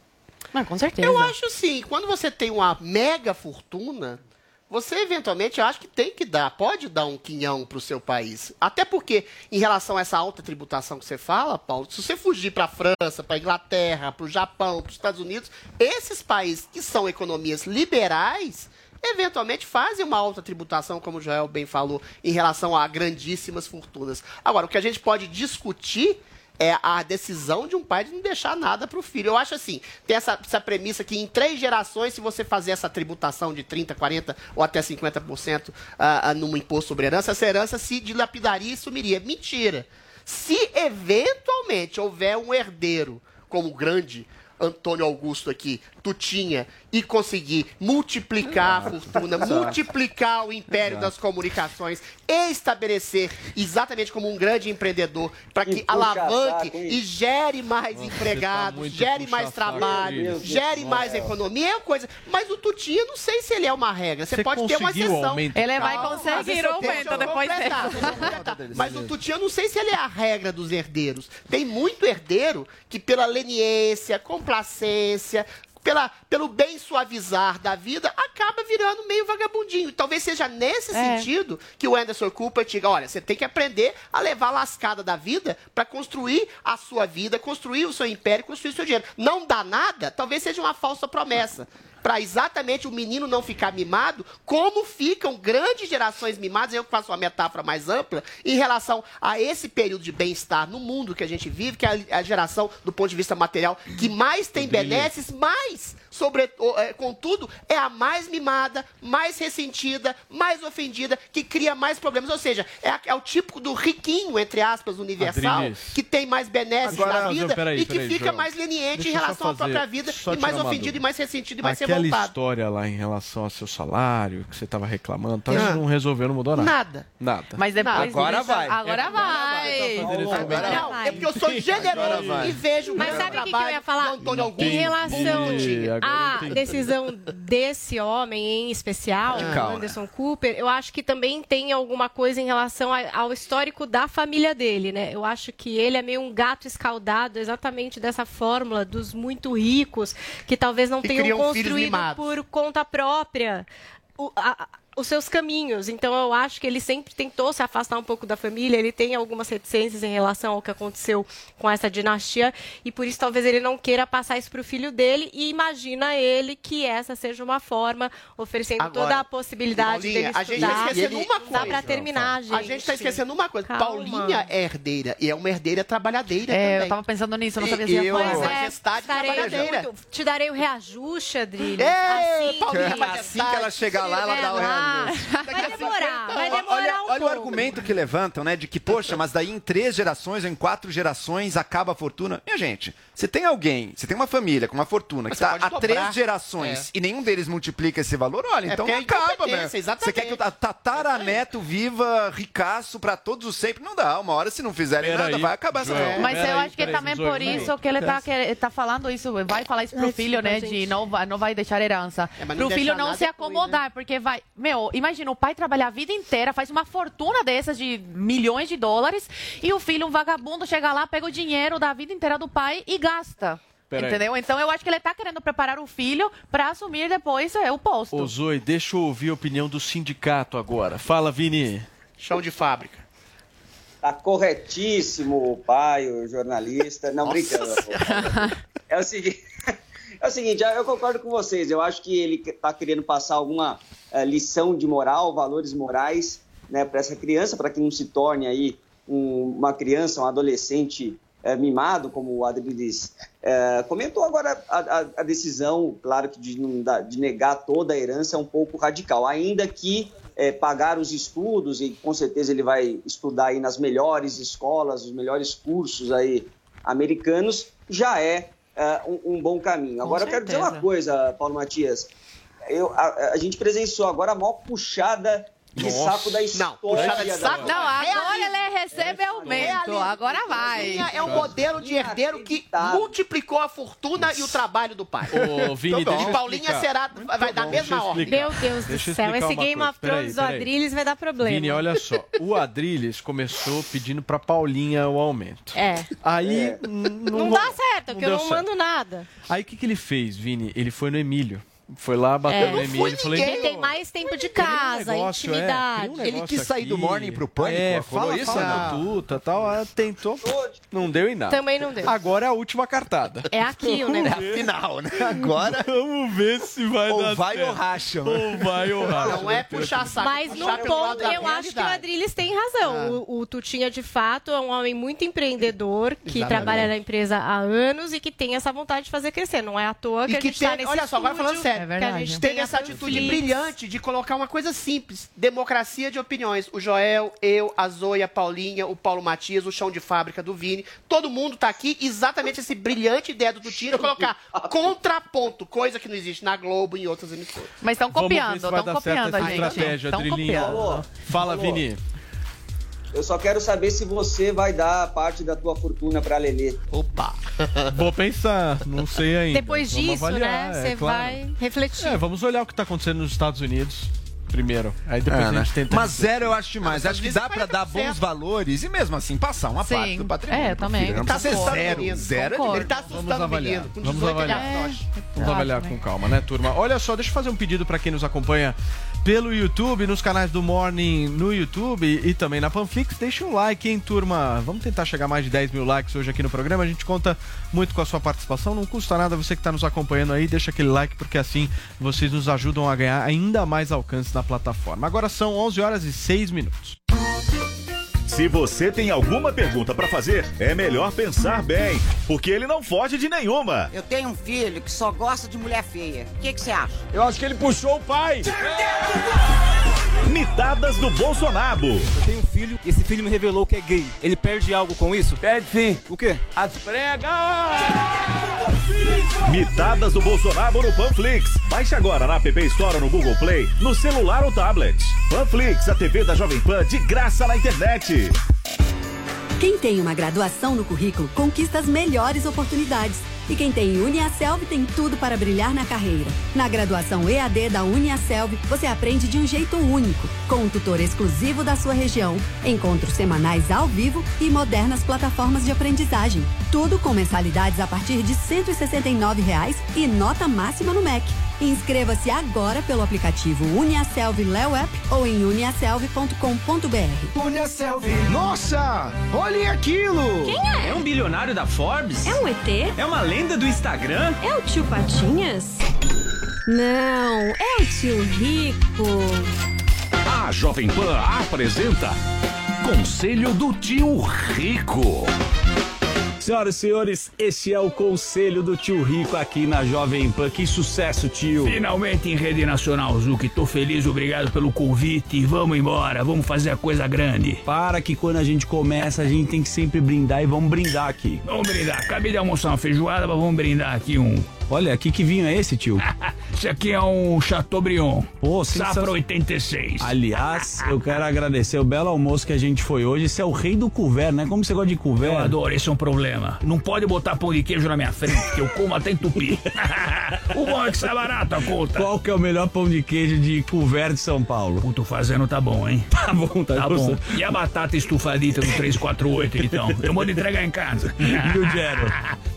Ah, com certeza. Eu acho sim, quando você tem uma mega fortuna, você eventualmente eu acho que tem que dar, pode dar um quinhão pro seu país. Até porque, em relação a essa alta tributação que você fala, Paulo, se você fugir para a França, para a Inglaterra, para o Japão, para os Estados Unidos, esses países que são economias liberais, eventualmente fazem uma alta tributação, como o Joel bem falou, em relação a grandíssimas fortunas. Agora, o que a gente pode discutir é a decisão de um pai de não deixar nada para o filho. Eu acho assim, tem essa, essa premissa que em três gerações, se você fazer essa tributação de 30%, 40% ou até 50% ah, ah, num imposto sobre herança, essa herança se dilapidaria e sumiria. Mentira. Se eventualmente houver um herdeiro, como o grande Antônio Augusto aqui, tu tinha, e conseguir multiplicar a fortuna, multiplicar o império das comunicações, estabelecer exatamente como um grande empreendedor, para que alavanque e gere mais Nossa, empregados, tá gere mais trabalho, Deus. gere mais economia, é uma coisa. Mas o Tutinha, não sei se ele é uma regra. Você, Você pode ter uma exceção. aumento? Ele vai conseguir o aumento depois dele. Mas o Tutinha, eu não sei se ele é a regra dos herdeiros. Tem muito herdeiro que, pela leniência, complacência, pela, pelo bem suavizar da vida, acaba virando meio vagabundinho. Talvez seja nesse É. sentido que o Anderson Cooper diga: olha, você tem que aprender a levar a lascada da vida para construir a sua vida, construir o seu império, construir o seu dinheiro. Não dá nada, talvez seja uma falsa promessa. Para exatamente o menino não ficar mimado, como ficam grandes gerações mimadas, eu faço uma metáfora mais ampla, em relação a esse período de bem-estar no mundo que a gente vive, que é a, geração, do ponto de vista material, que mais tem benesses, mais, sobre, é, contudo, é a mais mimada, mais ressentida, mais ofendida, que cria mais problemas. Ou seja, é, a- é o típico do riquinho, entre aspas, universal, Adriles. que tem mais benesses Agora, na vida peraí, e que peraí, fica Joel. mais leniente Deixa em relação à própria vida só e mais ofendido e mais ressentido e mais Aquela revoltado. história lá em relação ao seu salário, que você estava reclamando, tá, isso não resolveu, não mudou nada. Nada. Nada. Mas depois Agora vai. Agora vai. Não, é porque eu sou generoso e vejo o Mas sabe o que, que eu trabalho ia falar? do Antônio Augusto. Em relação À entendi. decisão desse homem em especial, Calma. o Anderson Cooper, eu acho que também tem alguma coisa em relação a- ao histórico da família dele, né? Eu acho que ele é meio um gato escaldado exatamente dessa fórmula dos muito ricos, que talvez não tenham construído por conta própria o- a- a- os seus caminhos. Então eu acho que ele sempre tentou se afastar um pouco da família, ele tem algumas reticências em relação ao que aconteceu com essa dinastia e por isso talvez ele não queira passar isso para o filho dele e imagina ele que essa seja uma forma oferecendo Agora, toda a possibilidade Paulinha, dele a gente estudar. está esquecendo uma Dá coisa. para terminar, gente. A gente está esquecendo uma coisa. Calma. Paulinha é herdeira e é uma herdeira trabalhadeira É, também. eu tava pensando nisso, eu não sabia se ia eu- falar. Pois é, É, Majestade trabalhadeira. muito- te darei o reajuste, Adrilho. Ei, assim, Paulinha, Assim que ela chegar lá, ela dá o Ah, vai demorar, vai demorar Olha, um olha o argumento que levantam, né? De que, poxa, mas daí em três gerações ou em quatro gerações acaba a fortuna. Minha gente, você tem alguém, você tem uma família com uma fortuna que está há dobrar. três gerações e nenhum deles multiplica esse valor, olha, É então é acaba, exatamente. Você quer que o ta- tataraneto viva ricaço pra todos os sempre? Não dá. Uma hora, se não fizerem Pera nada, aí, vai acabar essa forma. Mas eu aí, acho que aí, também por isso que ele tá, que- tá falando isso, vai falar isso pro filho, né, de não vai, não vai deixar herança. É, pro filho não se depois, acomodar, porque vai, meu, imagina o pai trabalhar a vida inteira, faz uma fortuna dessas de milhões de dólares e o filho, um vagabundo, chega lá, pega o dinheiro da vida inteira do pai e gasta. Peraí. Entendeu? Então eu acho que ele tá querendo preparar o filho pra assumir depois é, o posto. Ô, Zoe, deixa eu ouvir a opinião do sindicato agora. Fala, Vini. Chão de fábrica. Tá corretíssimo o pai, o jornalista. Não, brincando. É o seguinte. É o seguinte, eu concordo com vocês. Eu acho que ele está querendo passar alguma eh, lição de moral, valores morais, né, para essa criança, para que não se torne aí um- uma criança, um adolescente eh, mimado, como o Adriles eh, comentou. Agora, a, a- a decisão, claro que de, de negar toda a herança é um pouco radical, ainda que eh, pagar os estudos, e com certeza ele vai estudar aí nas melhores escolas, os melhores cursos aí americanos, já é eh, um, um bom caminho. Agora, eu quero dizer uma coisa, Paulo Matias. Eu, a, a gente presenciou agora a maior puxada de Nossa. saco da história. Não, puxada de saco Não, agora ele recebe aumento. Agora vai. É um modelo de herdeiro que multiplicou a fortuna e o trabalho do pai. Ô, Vini, Então, e Paulinha explicar. será, vai dar a mesma ordem. Meu Deus do céu, esse Game of Thrones do. Adrilles vai dar problema. Vini, olha só. O Adrilles começou pedindo pra Paulinha o aumento. É. Aí É. não, dá certo, porque eu não certo. mando nada. Aí o que, que ele fez, Vini? Ele foi no Emílio. Foi lá, bateu É. no Emílio. Falei, Ele tem mais tempo de casa, negócio, é, intimidade. cria um Ele quis sair do morning pro pânico, É, falou fala, isso, fala não? tuta, tal. ah, Tentou, não deu em nada. Também não deu. Agora é a última cartada. É aqui o negócio. Final, né? Agora. Vamos ver se vai Ou dar vai certo. ou racha. Ou vai ou racha. Não é puxar saco. Mas puxar no ponto, eu acho que o. Adrilles tem razão. O, o Tutinha, de fato, é um homem muito empreendedor, que Exatamente. trabalha na empresa há anos e que tem essa vontade de fazer crescer. Não é à toa que E a que gente tá tem, nesse olha só, agora falando estúdio, sério, que a gente tem tem essa a atitude brilhante de colocar uma coisa simples: democracia de opiniões. O Joel, eu, a Zoe, a Paulinha, o Paulo Matias, o chão de fábrica do Vini, todo mundo tá aqui. Exatamente esse brilhante ideia do de colocar contraponto, coisa que não existe na Globo e em outras emissoras. Mas estão copiando, estão copiando a gente. estratégia, Estão Adrilinho. copiando. Fala, Alô. Vini. Eu só quero saber se você vai dar parte da tua fortuna para Lelê. Opa! Vou pensar, não sei ainda. Depois Vamos disso, avaliar, né, é você claro. vai refletir. É, vamos olhar o que tá acontecendo nos Estados Unidos primeiro. Aí depois É, a né? gente tenta. Mas zero eu acho demais. Ah, acho que dá pra dar 40%. bons valores e mesmo assim passar uma Sim. parte do patrimônio. É, também. Não Tá assustando zero. menino. Zero é Concordo. Ele tá Vamos assustando o avaliar. menino. Com Vamos 18 ele avaliar. Vamos avaliar com né? calma, né, turma? Olha só, deixa eu fazer um pedido pra quem nos acompanha pelo YouTube, nos canais do Morning no YouTube e também na Panflix. Deixa um like, hein, turma? Vamos tentar chegar mais de 10 mil likes hoje aqui no programa. A gente conta muito com a sua participação. Não custa nada você que está nos acompanhando aí. Deixa aquele like, porque assim vocês nos ajudam a ganhar ainda mais alcance na plataforma. Agora são 11 horas e 6 minutos. Se você tem alguma pergunta pra fazer, é melhor pensar bem, porque ele não foge de nenhuma. Eu tenho um filho que só gosta de mulher feia. O que que você acha? Eu acho que ele puxou o pai. Mitadas do Bolsonaro. Eu tenho um filho e esse filho me revelou que é gay. Ele perde algo com isso? Pede sim. O quê? As pregas. Mitadas do Bolsonaro no Panflix. Baixe agora na App Store ou no Google Play, no celular ou tablet. Panflix, a TV da Jovem Pan de graça na internet. Quem tem uma graduação no currículo conquista as melhores oportunidades. E quem tem Uniaselv tem tudo para brilhar na carreira. Na graduação EAD da Uniaselv, você aprende de um jeito único, com um tutor exclusivo da sua região, encontros semanais ao vivo e modernas plataformas de aprendizagem. Tudo com mensalidades a partir de 169 reais e nota máxima no MEC. Inscreva-se agora pelo aplicativo Uniaselv Léo App ou em uniaselv.com.br. Uniaselv. Nossa! Olhem aquilo! Quem é? É um bilionário da Forbes? É um ET? É uma lenda do Instagram? É o tio Patinhas? Não, é o tio Rico. A Jovem Pan apresenta Conselho do Tio Rico. Senhoras e senhores, esse é o conselho do tio Rico aqui na Jovem Pan. Que sucesso, tio. Finalmente em rede nacional, Zuki. Tô feliz, obrigado pelo convite. Vamos embora, vamos fazer a coisa grande. Para que quando a gente começa, a gente tem que sempre brindar e vamos brindar aqui. Vamos brindar. Acabei de almoçar uma feijoada, mas vamos brindar aqui um. Olha, aqui que vinho é esse, tio? Esse aqui é um Chateaubriand. Pô, Safra sensacional. 86. Aliás, eu quero agradecer o belo almoço que a gente foi hoje. Esse é o rei do couvert, né? Como você gosta de couvert? Eu adoro, esse é um problema. Não pode botar pão de queijo na minha frente, que eu como até entupir. o bom é que sai barato a conta. Qual que é o melhor pão de queijo de couvert de São Paulo? O fazendo tá bom, hein? Tá bom, tá, Tá bom. E a batata estufadita do 348, então? Eu mando entregar em casa. E o Gero?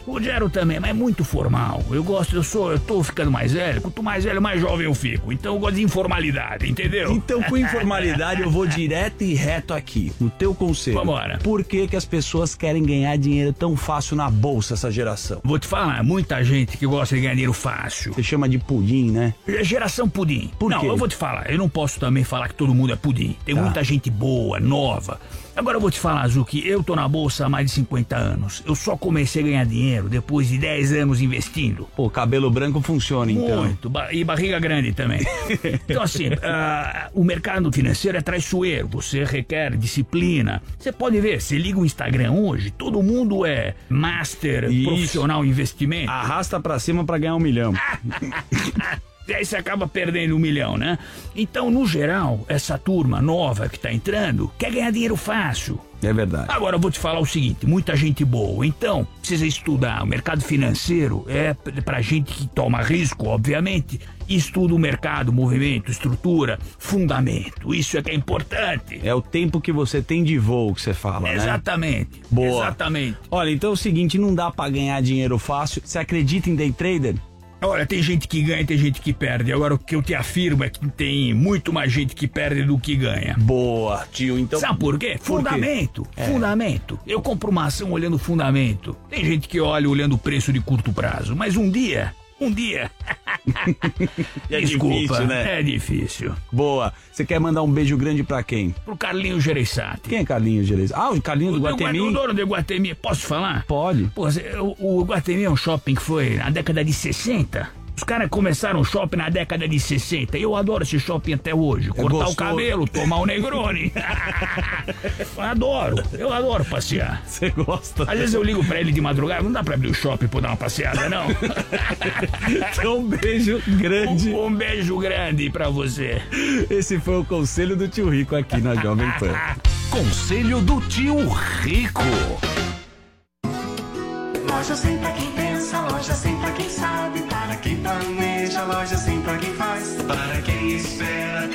O Gero também, mas é muito formal. Eu gosto, eu sou, eu tô ficando mais velho. Quanto mais velho, mais jovem eu fico. Então eu gosto de informalidade, entendeu? Então, com informalidade, eu vou direto e reto aqui, no teu conselho. Vambora. Por que, que as pessoas querem ganhar dinheiro tão fácil na bolsa, essa geração? Vou te falar, muita gente que gosta de ganhar dinheiro fácil. Você chama de pudim, né? É Geração pudim. Por não, quê? eu vou te falar, eu não posso também falar que todo mundo é pudim. Tem Tá. muita gente boa, nova. Agora eu vou te falar, Zuki, eu tô na bolsa há mais de 50 anos. Eu só comecei a ganhar dinheiro depois de 10 anos investindo. Pô, cabelo branco funciona, então. Muito, e barriga grande também. então, assim, ah, o mercado financeiro é traiçoeiro, você requer disciplina. Você pode ver, você liga o Instagram hoje, todo mundo é master, Isso. profissional em investimento. Arrasta pra cima pra ganhar um milhão. E aí você acaba perdendo um milhão, né? Então, no geral, essa turma nova que tá entrando quer ganhar dinheiro fácil. É verdade. Agora eu vou te falar o seguinte, muita gente boa, então precisa estudar. O mercado financeiro é pra gente que toma risco, obviamente, estuda o mercado, movimento, estrutura, fundamento. Isso é que é importante. É o tempo que você tem de voo que você fala, né? Exatamente. Boa. Exatamente. Olha, então é o seguinte, não dá pra ganhar dinheiro fácil. Você acredita em day trader? Olha, tem gente que ganha e tem gente que perde. Agora, o que eu te afirmo é que tem muito mais gente que perde do que ganha. Boa, tio. Então. Sabe por quê? Por quê? Fundamento. É. Fundamento. Eu compro uma ação olhando fundamento. Tem gente que olha olhando o preço de curto prazo. Mas um dia, um dia. É Desculpa, difícil, né? É difícil. Boa. Você quer mandar um beijo grande pra quem? Pro Carlinhos Gereissati. Quem é Carlinhos Gereissati? Ah, o Carlinhos do O Guatemi? dono do Guatemi. Posso falar? Pode. Pô, o, o Guatemi é um shopping que foi na década de 60. Os caras começaram o shopping na década de 60. Eu adoro esse shopping até hoje. Cortar o cabelo, tomar o Negroni. eu adoro. Eu adoro passear. Você gosta? Às vezes eu ligo pra ele de madrugada. Não dá pra abrir o shopping pra dar uma passeada, não? Então, um beijo grande. Um, um beijo grande pra você. Esse foi o conselho do tio Rico aqui na Jovem Pan. Conselho do tio Rico. Loja quem pensa, loja sem pra quem sabe, para quem planeja, loja sem pra quem faz, para quem espera,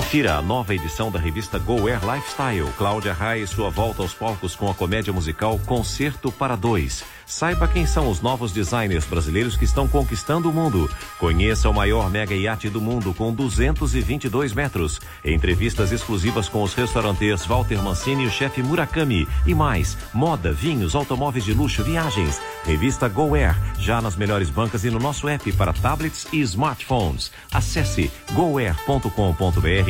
Confira a nova edição da revista Go Air Lifestyle. Cláudia Raia e sua volta aos palcos com a comédia musical Concerto para Dois. Saiba quem são os novos designers brasileiros que estão conquistando o mundo. Conheça o maior mega iate do mundo com 222 metros. Entrevistas exclusivas com os restaurantes Walter Mancini e o chefe Murakami. E mais, moda, vinhos, automóveis de luxo, viagens. Revista Go Air, já nas melhores bancas e no nosso app para tablets e smartphones. Acesse goair.com.br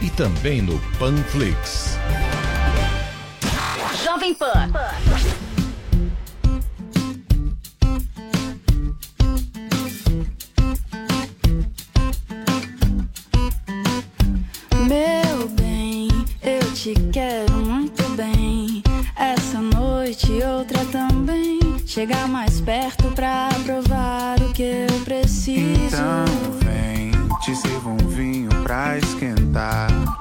e também no Panflix. Jovem Pan. Meu bem, eu te quero muito bem. Essa noite e outra chegar mais perto pra provar o que eu preciso. Então vem, te sirvo um vinho pra esquentar.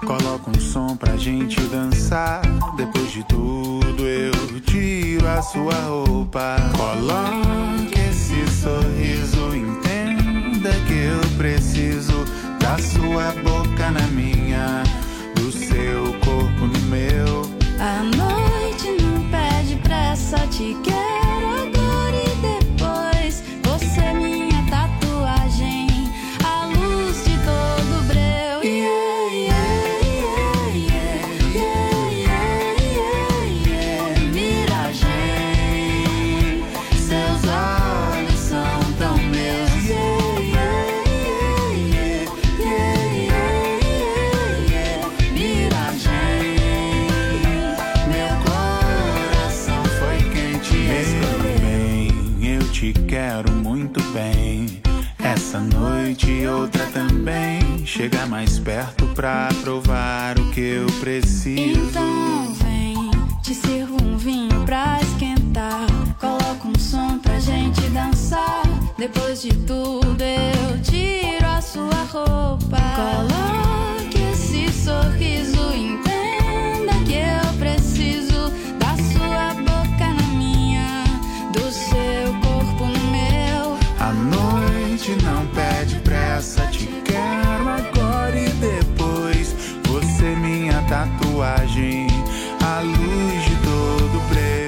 Coloca um som pra gente dançar. Depois de tudo eu tiro a sua roupa. Coloque esse sorriso, entenda que eu preciso da sua boca na minha, do seu corpo no meu. A noite não pede pressa, te quero noite e outra também. Chega mais perto pra provar o que eu preciso. Então vem, te sirvo um vinho pra esquentar. Coloca um som pra gente dançar. Depois de tudo eu tiro a sua roupa. Coloque esse sorriso, entenda que eu preciso da sua boca na minha, do seu corpo no meu. A noite não pede tatuagem, a luz de todo breu.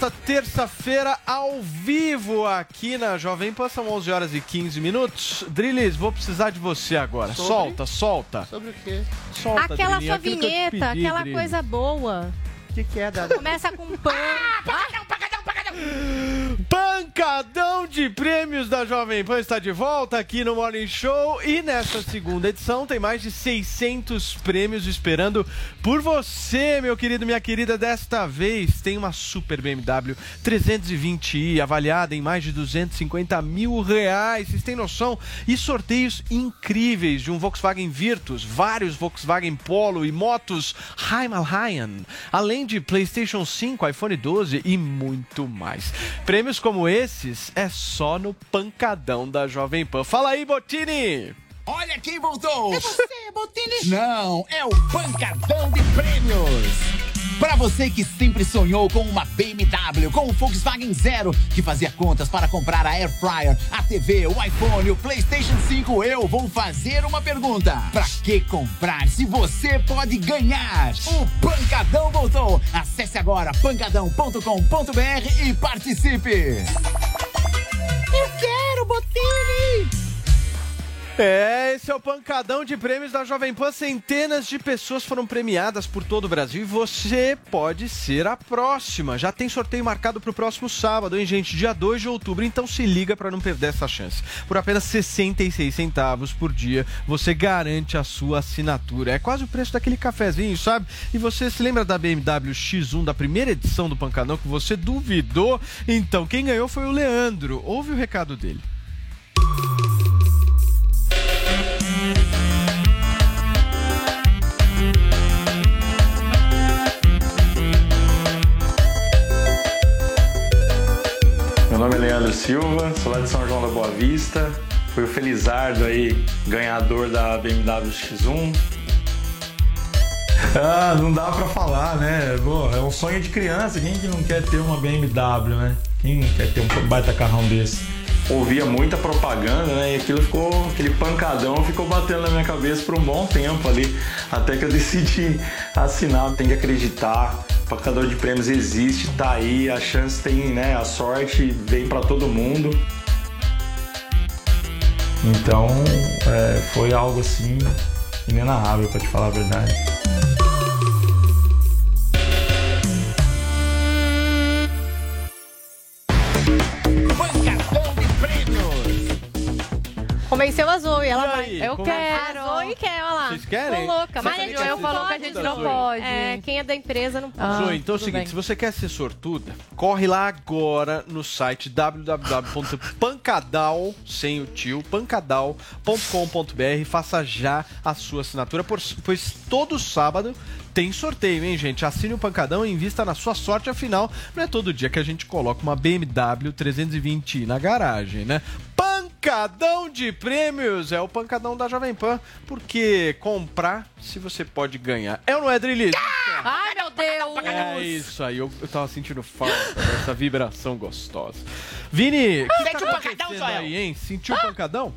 Nesta terça-feira ao vivo aqui na Jovem Pan, são 11 horas e 15 minutos. Drilis, vou precisar de você agora. Sobre? Solta, solta. Sobre o quê? Solta, Aquela Drilinha, sua vinheta, pedi, aquela Drilis. coisa boa. O que, que é, Dada? Começa com pan. Pancadão de prêmios da Jovem Pan está de volta aqui no Morning Show e nesta segunda edição tem mais de 600 prêmios esperando por você, meu querido, minha querida. Desta vez tem uma super BMW 320i avaliada em mais de 250 mil reais. Vocês têm noção? E sorteios incríveis de um Volkswagen Virtus, vários Volkswagen Polo e motos Himalayan, além de PlayStation 5, iPhone 12 e muito mais. Prêmios como esses é só no pancadão da Jovem Pan. Fala aí, Botini! Olha quem voltou! É você, Botini? Não, é o Pancadão de Prêmios! Para você que sempre sonhou com uma BMW, com o Volkswagen Zero, que fazia contas para comprar a Air Fryer, a TV, o iPhone, o PlayStation 5, eu vou fazer uma pergunta. Para que comprar se você pode ganhar? O Pancadão voltou! Acesse agora pancadão.com.br e participe! Eu quero, Botini! É, esse é o pancadão de prêmios da Jovem Pan. Centenas de pessoas foram premiadas por todo o Brasil e você pode ser a próxima. Já tem sorteio marcado para o próximo sábado, hein, gente? Dia 2 de outubro. Então se liga para não perder essa chance. Por apenas 66 centavos por dia, você garante a sua assinatura. É quase o preço daquele cafezinho, sabe? E você se lembra da BMW X1 da primeira edição do pancadão que você duvidou? Então, quem ganhou foi o Leandro. Ouve o recado dele. Silva, sou lá de São João da Boa Vista. Fui o Felizardo aí, ganhador da BMW X1. Ah, não dá pra falar, né? Pô, é um sonho de criança. Quem que não quer ter uma BMW, né? Quem quer ter um baita carrão desse? Ouvia muita propaganda, né? E aquilo ficou, aquele pancadão ficou batendo na minha cabeça por um bom tempo ali. Até que eu decidi assinar. Tem que acreditar. O pancador de prêmios existe, tá aí. A chance tem, né? A sorte vem pra todo mundo. Então, é, foi algo assim inenarrável, pra te falar a verdade. Convenceu a Zoe, ela vai. aí, Eu como- quero. A Zoe quer, olha lá. Vocês querem? Tô louca. Você Mas também a gente quer não ser falou que a gente não pode. É, quem é da empresa não pode. Zoe, então é o seguinte, bem. se você quer ser sortuda, corre lá agora no site www.pancadal, sem o tio, pancadal.com.br, faça já a sua assinatura, pois todo sábado tem sorteio, hein, gente? Assine o Pancadão e invista na sua sorte, afinal, não é todo dia que a gente coloca uma BMW 320i na garagem, né? Pancadão de prêmios é o pancadão da Jovem Pan, porque comprar, se você pode ganhar. É ou não é, Drilis? Ai, meu Deus! É isso aí, eu, eu tava sentindo falta dessa vibração gostosa. Vini, que Sente tá o pancadão, Joel. aí, hein? Sentiu o pancadão?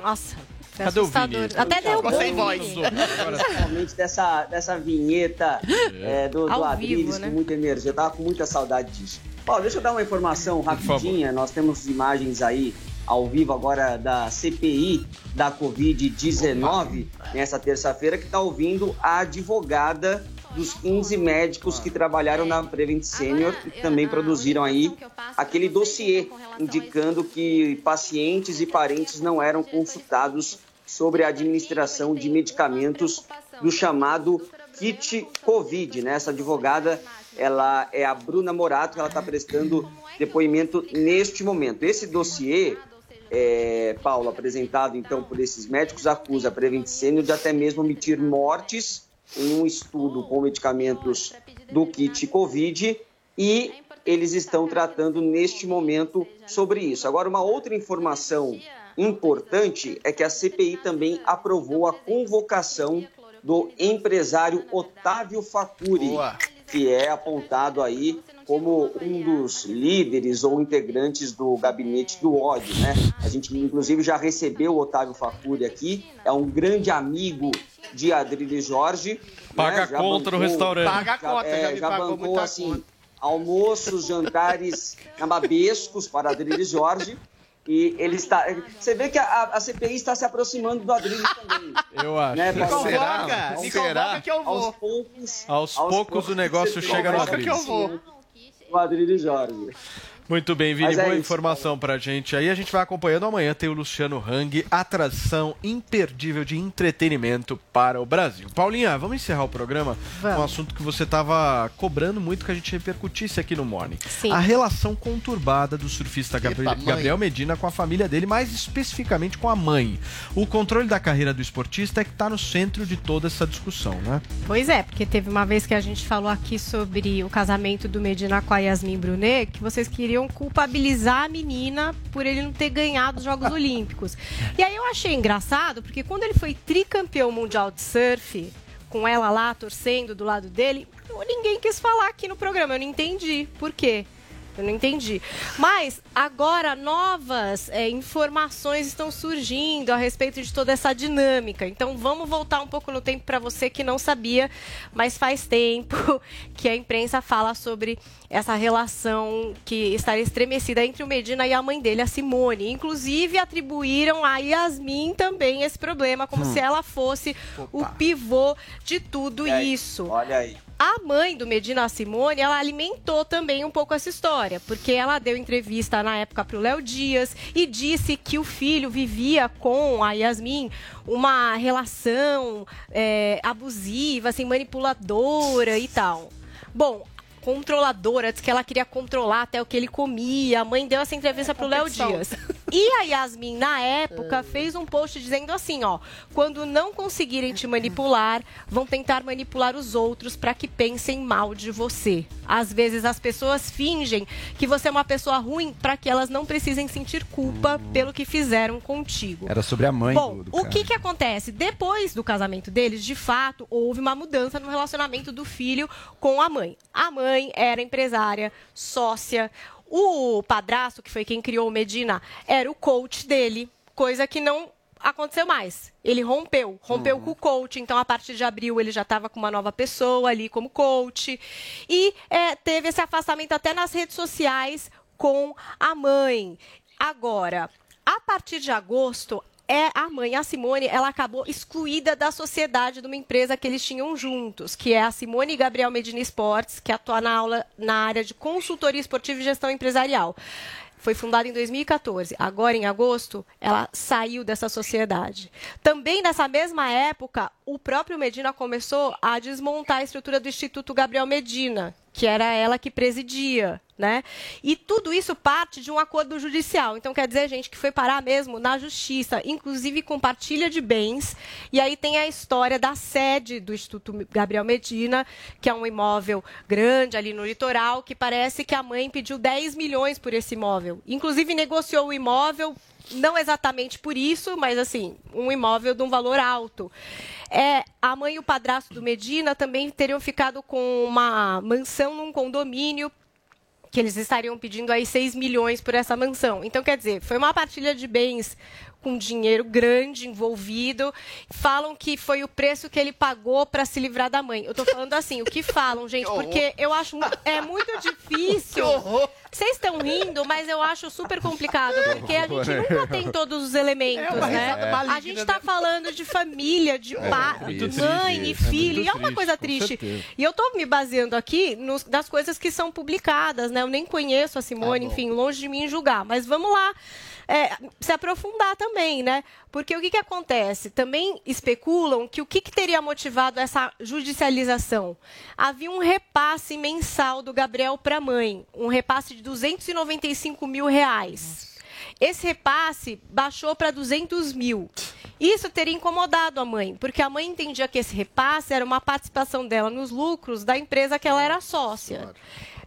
Nossa, foi Cadê o assustador. Vini? Até deu sem voz. Principalmente dessa, dessa vinheta é, do, do Ao Adriles vivo, né? com muita energia. Eu tava com muita saudade disso. Paulo, deixa eu dar uma informação rapidinha. Nós temos imagens aí ao vivo agora da CPI da Covid-19 nessa terça-feira que está ouvindo a advogada dos 15 médicos que trabalharam na Prevent Senior e que também produziram aí aquele dossiê indicando que pacientes e parentes não eram consultados sobre a administração de medicamentos do chamado kit Covid, né? Essa advogada, ela é a Bruna Morato, ela está prestando depoimento neste momento. Esse dossiê, é, Paulo, apresentado então por esses médicos, acusa a Prevent Senior de até mesmo omitir mortes em um estudo com medicamentos do kit Covid e eles estão tratando neste momento sobre isso. Agora, uma outra informação importante é que a CPI também aprovou a convocação do empresário Otávio Facuri, que é apontado aí como um dos líderes ou integrantes do gabinete do ódio, né? A gente inclusive já recebeu o Otávio Facuri aqui, é um grande amigo de Adrilho Jorge. Paga né? a conta no restaurante. Paga a conta, é, já já pagou bancou assim almoços, jantares nababescos para Adrilho Jorge. E ele está. Você vê que a, a CPI está se aproximando do Adrilho também. Eu acho. Né, Paulo? Será? Aos- Será? que eu vou. Aos poucos. Aos poucos o negócio chega no Adriles. O Adrilho Jorge. Muito bem, Vini, Mas é boa isso, informação pra gente. Aí a gente vai acompanhando amanhã, tem o Luciano Hang, atração imperdível de entretenimento para o Brasil. Paulinha, vamos encerrar o programa com um assunto que você estava cobrando muito que a gente repercutisse aqui no Morning. Sim. A relação conturbada do surfista Gabriel, mãe. Gabriel Medina com a família dele, mais especificamente com a mãe. O controle da carreira do esportista é que está no centro de toda essa discussão, né? Pois é, porque teve uma vez que a gente falou aqui sobre o casamento do Medina com a Yasmin Brunet, que vocês queriam culpabilizar a menina por ele não ter ganhado os Jogos Olímpicos. E aí eu achei engraçado, porque quando ele foi tricampeão mundial de surf, com ela lá torcendo do lado dele, ninguém quis falar aqui no programa. Eu não entendi por quê. Eu não entendi. Mas agora novas é, informações estão surgindo a respeito de toda essa dinâmica. Então vamos voltar um pouco no tempo para você que não sabia, mas faz tempo que a imprensa fala sobre essa relação que estaria estremecida entre o Medina e a mãe dele, a Simone. Inclusive atribuíram a Yasmin também esse problema, como Hum. se ela fosse o pivô de tudo isso. Olha aí. A mãe do Medina Simone, ela alimentou também um pouco essa história, porque ela deu entrevista na época para o Léo Dias e disse que o filho vivia com a Yasmin uma relação é, abusiva, assim, manipuladora e tal. Bom, controladora, disse que ela queria controlar até o que ele comia. A mãe deu essa entrevista para o Léo. Dias. E a Yasmin, na época, fez um post dizendo assim, ó, quando não conseguirem te manipular, vão tentar manipular os outros para que pensem mal de você. Às vezes as pessoas fingem que você é uma pessoa ruim para que elas não precisem sentir culpa pelo que fizeram contigo. Era sobre a mãe Bom, do, do o que que acontece? Depois do casamento deles, de fato, houve uma mudança no relacionamento do filho com a mãe. A mãe era empresária, sócia. O padrasto, que foi quem criou o Medina, era o coach dele, coisa que não aconteceu mais. Ele rompeu, rompeu com o coach. Então, a partir de abril, ele já estava com uma nova pessoa ali como coach. E é, teve esse afastamento até nas redes sociais com a mãe. Agora, a partir de agosto, é a mãe, a Simone, ela acabou excluída da sociedade de uma empresa que eles tinham juntos, que é a Simone Gabriel Medina Esportes, que atua na aula na área de consultoria esportiva e gestão empresarial. Foi fundada em 2014. Agora, em agosto, ela saiu dessa sociedade. Também nessa mesma época, o próprio Medina começou a desmontar a estrutura do Instituto Gabriel Medina, que era ela que presidia, né? E tudo isso parte de um acordo judicial. Então quer dizer, gente, que foi parar mesmo na justiça, inclusive com partilha de bens. E aí tem a história da sede do Instituto Gabriel Medina, que é um imóvel grande ali no litoral, que parece que a mãe pediu 10 milhões por esse imóvel. Inclusive negociou o imóvel não exatamente por isso, mas assim, um imóvel de um valor alto. É, a mãe e o padrasto do Medina também teriam ficado com uma mansão num condomínio que eles estariam pedindo aí 6 milhões por essa mansão. Então, quer dizer, foi uma partilha de bens com dinheiro grande envolvido. Falam que foi o preço que ele pagou para se livrar da mãe. Eu tô falando assim, o que falam, gente, porque eu acho é muito difícil. Vocês estão rindo, mas eu acho super complicado, porque a gente nunca tem todos os elementos, É né? maligna, A gente tá falando de família, de É, pa- triste. de mãe e É filho, muito e é uma coisa triste. E eu tô me baseando aqui nos, das coisas que são publicadas, né? Eu nem conheço a Simone, enfim, longe de mim julgar. Mas vamos lá é, se aprofundar também, né? Porque o que, que acontece? Também especulam que o que, que teria motivado essa judicialização? Havia um repasse mensal do Gabriel para a mãe, um repasse de 295 mil reais. Esse repasse baixou para 200 mil. Isso teria incomodado a mãe, porque a mãe entendia que esse repasse era uma participação dela nos lucros da empresa que ela era sócia.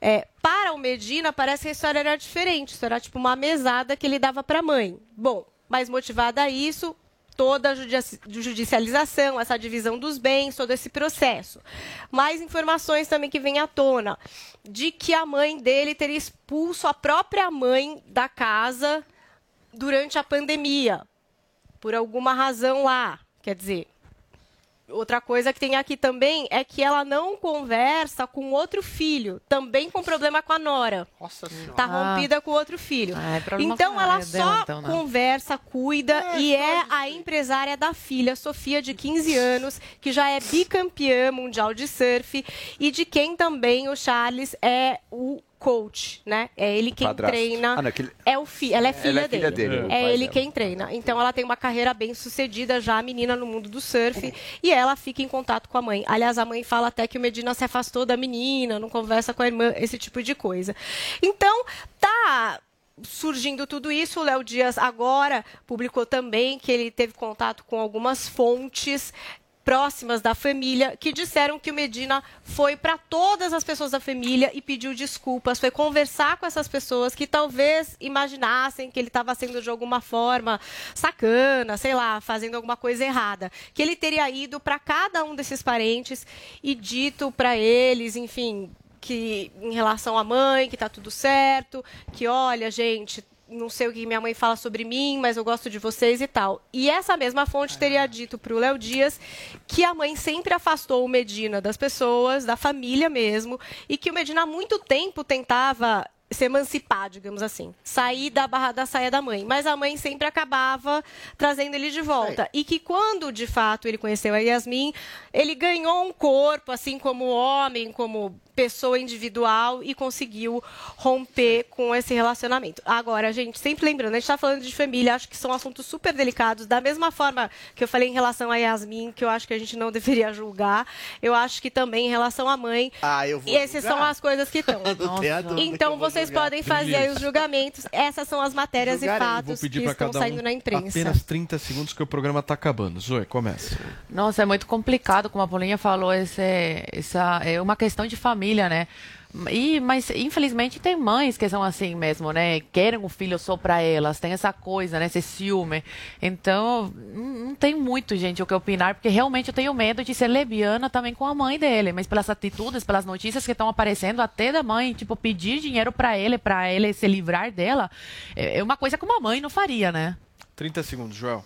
É, para o Medina, parece que a história era diferente. Isso era tipo uma mesada que ele dava para a mãe. Bom, mas motivada a isso, toda a judici- judicialização, essa divisão dos bens, todo esse processo. Mais informações também que vêm à tona de que a mãe dele teria expulso a própria mãe da casa durante a pandemia, por alguma razão lá. Quer dizer, Outra coisa que tem aqui também é que ela não conversa com outro filho, também com problema com a nora. Nossa senhora. Tá Ah. rompida com outro filho. Ah, é problema então ela só dela, então, né? conversa, cuida e é a empresária da filha, Sofia, de 15 anos, que já é bicampeã mundial de surf e de quem também o Charles é o coach, né? É ele quem Padrasto. treina. Ah, não, aquele- É o fi ela é filha Ela é filha dele. dele, o É pai ele dela. quem treina. Então ela tem uma carreira bem sucedida já, a menina no mundo do surf, e ela fica em contato com a mãe. Aliás, a mãe fala até que o Medina se afastou da menina, não conversa com a irmã, esse tipo de coisa. Então, tá surgindo tudo isso, o Léo Dias agora publicou também que ele teve contato com algumas fontes próximas da família que disseram que o Medina foi para todas as pessoas da família e pediu desculpas, foi conversar com essas pessoas que talvez imaginassem que ele estava sendo de alguma forma sacana, sei lá, fazendo alguma coisa errada, que ele teria ido para cada um desses parentes e dito para eles, enfim, que em relação à mãe, que tá tudo certo, que olha, gente, não sei o que minha mãe fala sobre mim, mas eu gosto de vocês e tal. E essa mesma fonte teria dito para o Léo Dias que a mãe sempre afastou o Medina das pessoas, da família mesmo, e que o Medina há muito tempo tentava se emancipar, digamos assim, sair da barra da saia da mãe, mas a mãe sempre acabava trazendo ele de volta. E que quando de fato ele conheceu a Yasmin, ele ganhou um corpo assim como homem, como pessoa individual e conseguiu romper com esse relacionamento. Agora, gente, sempre lembrando, a gente está falando de família, acho que são assuntos super delicados. Da mesma forma que eu falei em relação a Yasmin, que eu acho que a gente não deveria julgar, eu acho que também em relação à mãe. Ah, eu vou E essas julgar. são as coisas que estão. Então vocês julgar. podem fazer aí os julgamentos. Essas são as matérias Julgarei. e fatos que estão saindo um na imprensa. apenas 30 segundos que o programa tá acabando. Zoe, começa. Nossa, é muito complicado, como a Paulinha falou, esse, essa é uma questão de família, né? E, mas infelizmente tem mães que são assim mesmo, né? Querem o filho só para elas, tem essa coisa, né? Esse ciúme. Então, não não tem muito, gente, o que opinar, porque realmente eu tenho medo de ser lebiana também com a mãe dele. Mas pelas atitudes, pelas notícias que estão aparecendo, até da mãe, tipo, pedir dinheiro para ele, para ele se livrar dela, é é uma coisa que uma mãe não faria, né? 30 segundos, Joel.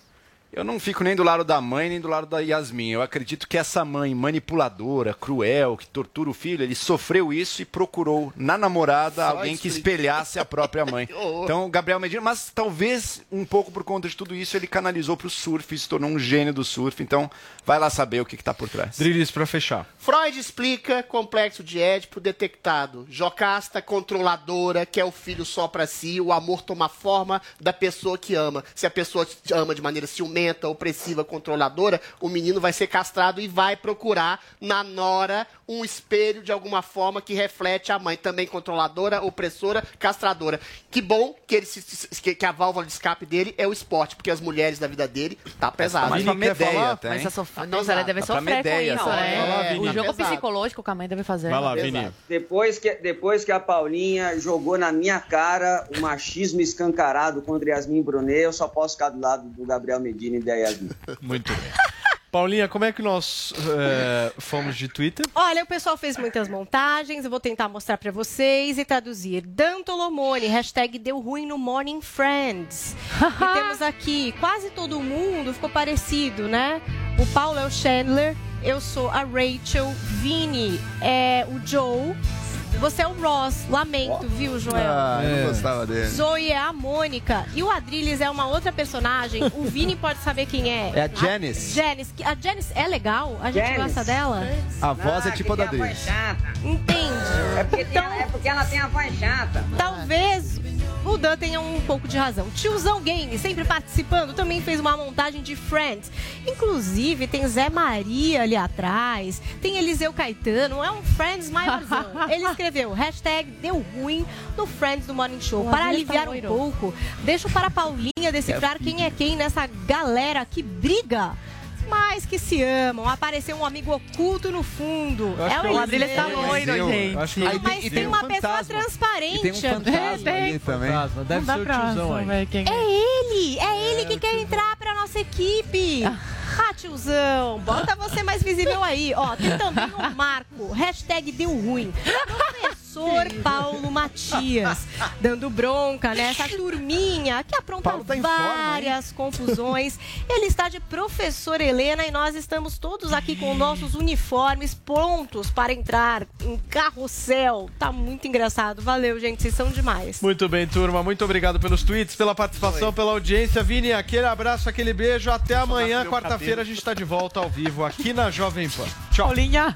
Eu não fico nem do lado da mãe, nem do lado da Yasmin. Eu acredito que essa mãe manipuladora, cruel, que tortura o filho, ele sofreu isso e procurou na namorada Só alguém que espelhasse a própria mãe. Então, Gabriel Medina, mas talvez um pouco por conta de tudo isso, ele canalizou pro surf, se tornou um gênio do surf. Então, vai lá saber o que, que tá por trás. Drilis, pra fechar. Freud explica complexo de Édipo detectado. Jocasta controladora, quer o filho só pra si, o amor toma forma da pessoa que ama. Se a pessoa te ama de maneira ciumenta, opressiva, controladora, o menino vai ser castrado e vai procurar na nora um espelho de alguma forma que reflete a mãe, também controladora, opressora, castradora. Que bom que ele se- que, que a válvula de escape dele é o esporte, porque as mulheres da vida dele tá pesado. mais pra Medeia até, Mas hein? essa sof... Tá Nossa, ela deve Tá sofrer com Medeia, isso, tá? né? Lá, o jogo Pesado. psicológico que a mãe deve fazer. Vai lá, né? Vini. Depois que, depois que a Paulinha jogou na minha cara o machismo escancarado contra Yasmin Brunet, eu só posso ficar do lado do Gabriel Medina e da Yasmin. Muito bem. Paulinha, como é que nós é, fomos de Twitter? Olha, o pessoal fez muitas montagens, eu vou tentar mostrar pra vocês e traduzir. Dan Tolomone, hashtag deu ruim no Morning Friends. e temos aqui, quase todo mundo ficou parecido, né? O Paulo é o Chandler, eu sou a Rachel, Vini é o Joe, você é o Ross, lamento, viu, Joel? Ah, eu não gostava dele. Zoe é a Mônica. E o Adrilles é uma outra personagem. O Vini pode saber quem é. É a Janice. Janice. A Janice é legal? A gente Janice. gosta dela? A voz é tipo a da Adri. Entende? É porque, tem, é porque ela tem a voz chata. Talvez o Dan tenha um pouco de razão. Tiozão Game, sempre participando, também fez uma montagem de Friends. Inclusive, tem Zé Maria ali atrás, tem Eliseu Caetano, é um Friends maiorzão. Ele escreveu, hashtag deu ruim no Friends do Morning Show. O Para tá aliviar um loiro. pouco, deixo para a Paulinha decifrar quem é quem nessa galera que briga. Mas que se amam. Apareceu um amigo oculto no fundo. É o é o Eliseu. Eliseu. Eu acho que é o Mas Eliseu. tem uma um pessoa fantasma. transparente. E tem um fantasma ali também. Fantasma, Deve Não ser o tiozão aí. quem É ele! É ele que quer entrar pra nossa equipe! Ah, tiozão, bota você mais visível aí. Ó, tem também o Marco, hashtag deu ruim. Professor Paulo Matias, dando bronca nessa turminha que apronta tá em forma, várias confusões. Ele está de professor Helena e nós estamos todos aqui com nossos uniformes prontos para entrar em carrossel. Tá muito engraçado. Valeu, gente, vocês são demais. Muito bem, turma. Muito obrigado pelos tweets, pela participação, pela audiência. Vini, aquele abraço, aquele beijo. Até amanhã, quarta-feira, a gente está de volta ao vivo aqui na Jovem Pan. Tchau. Paulinha.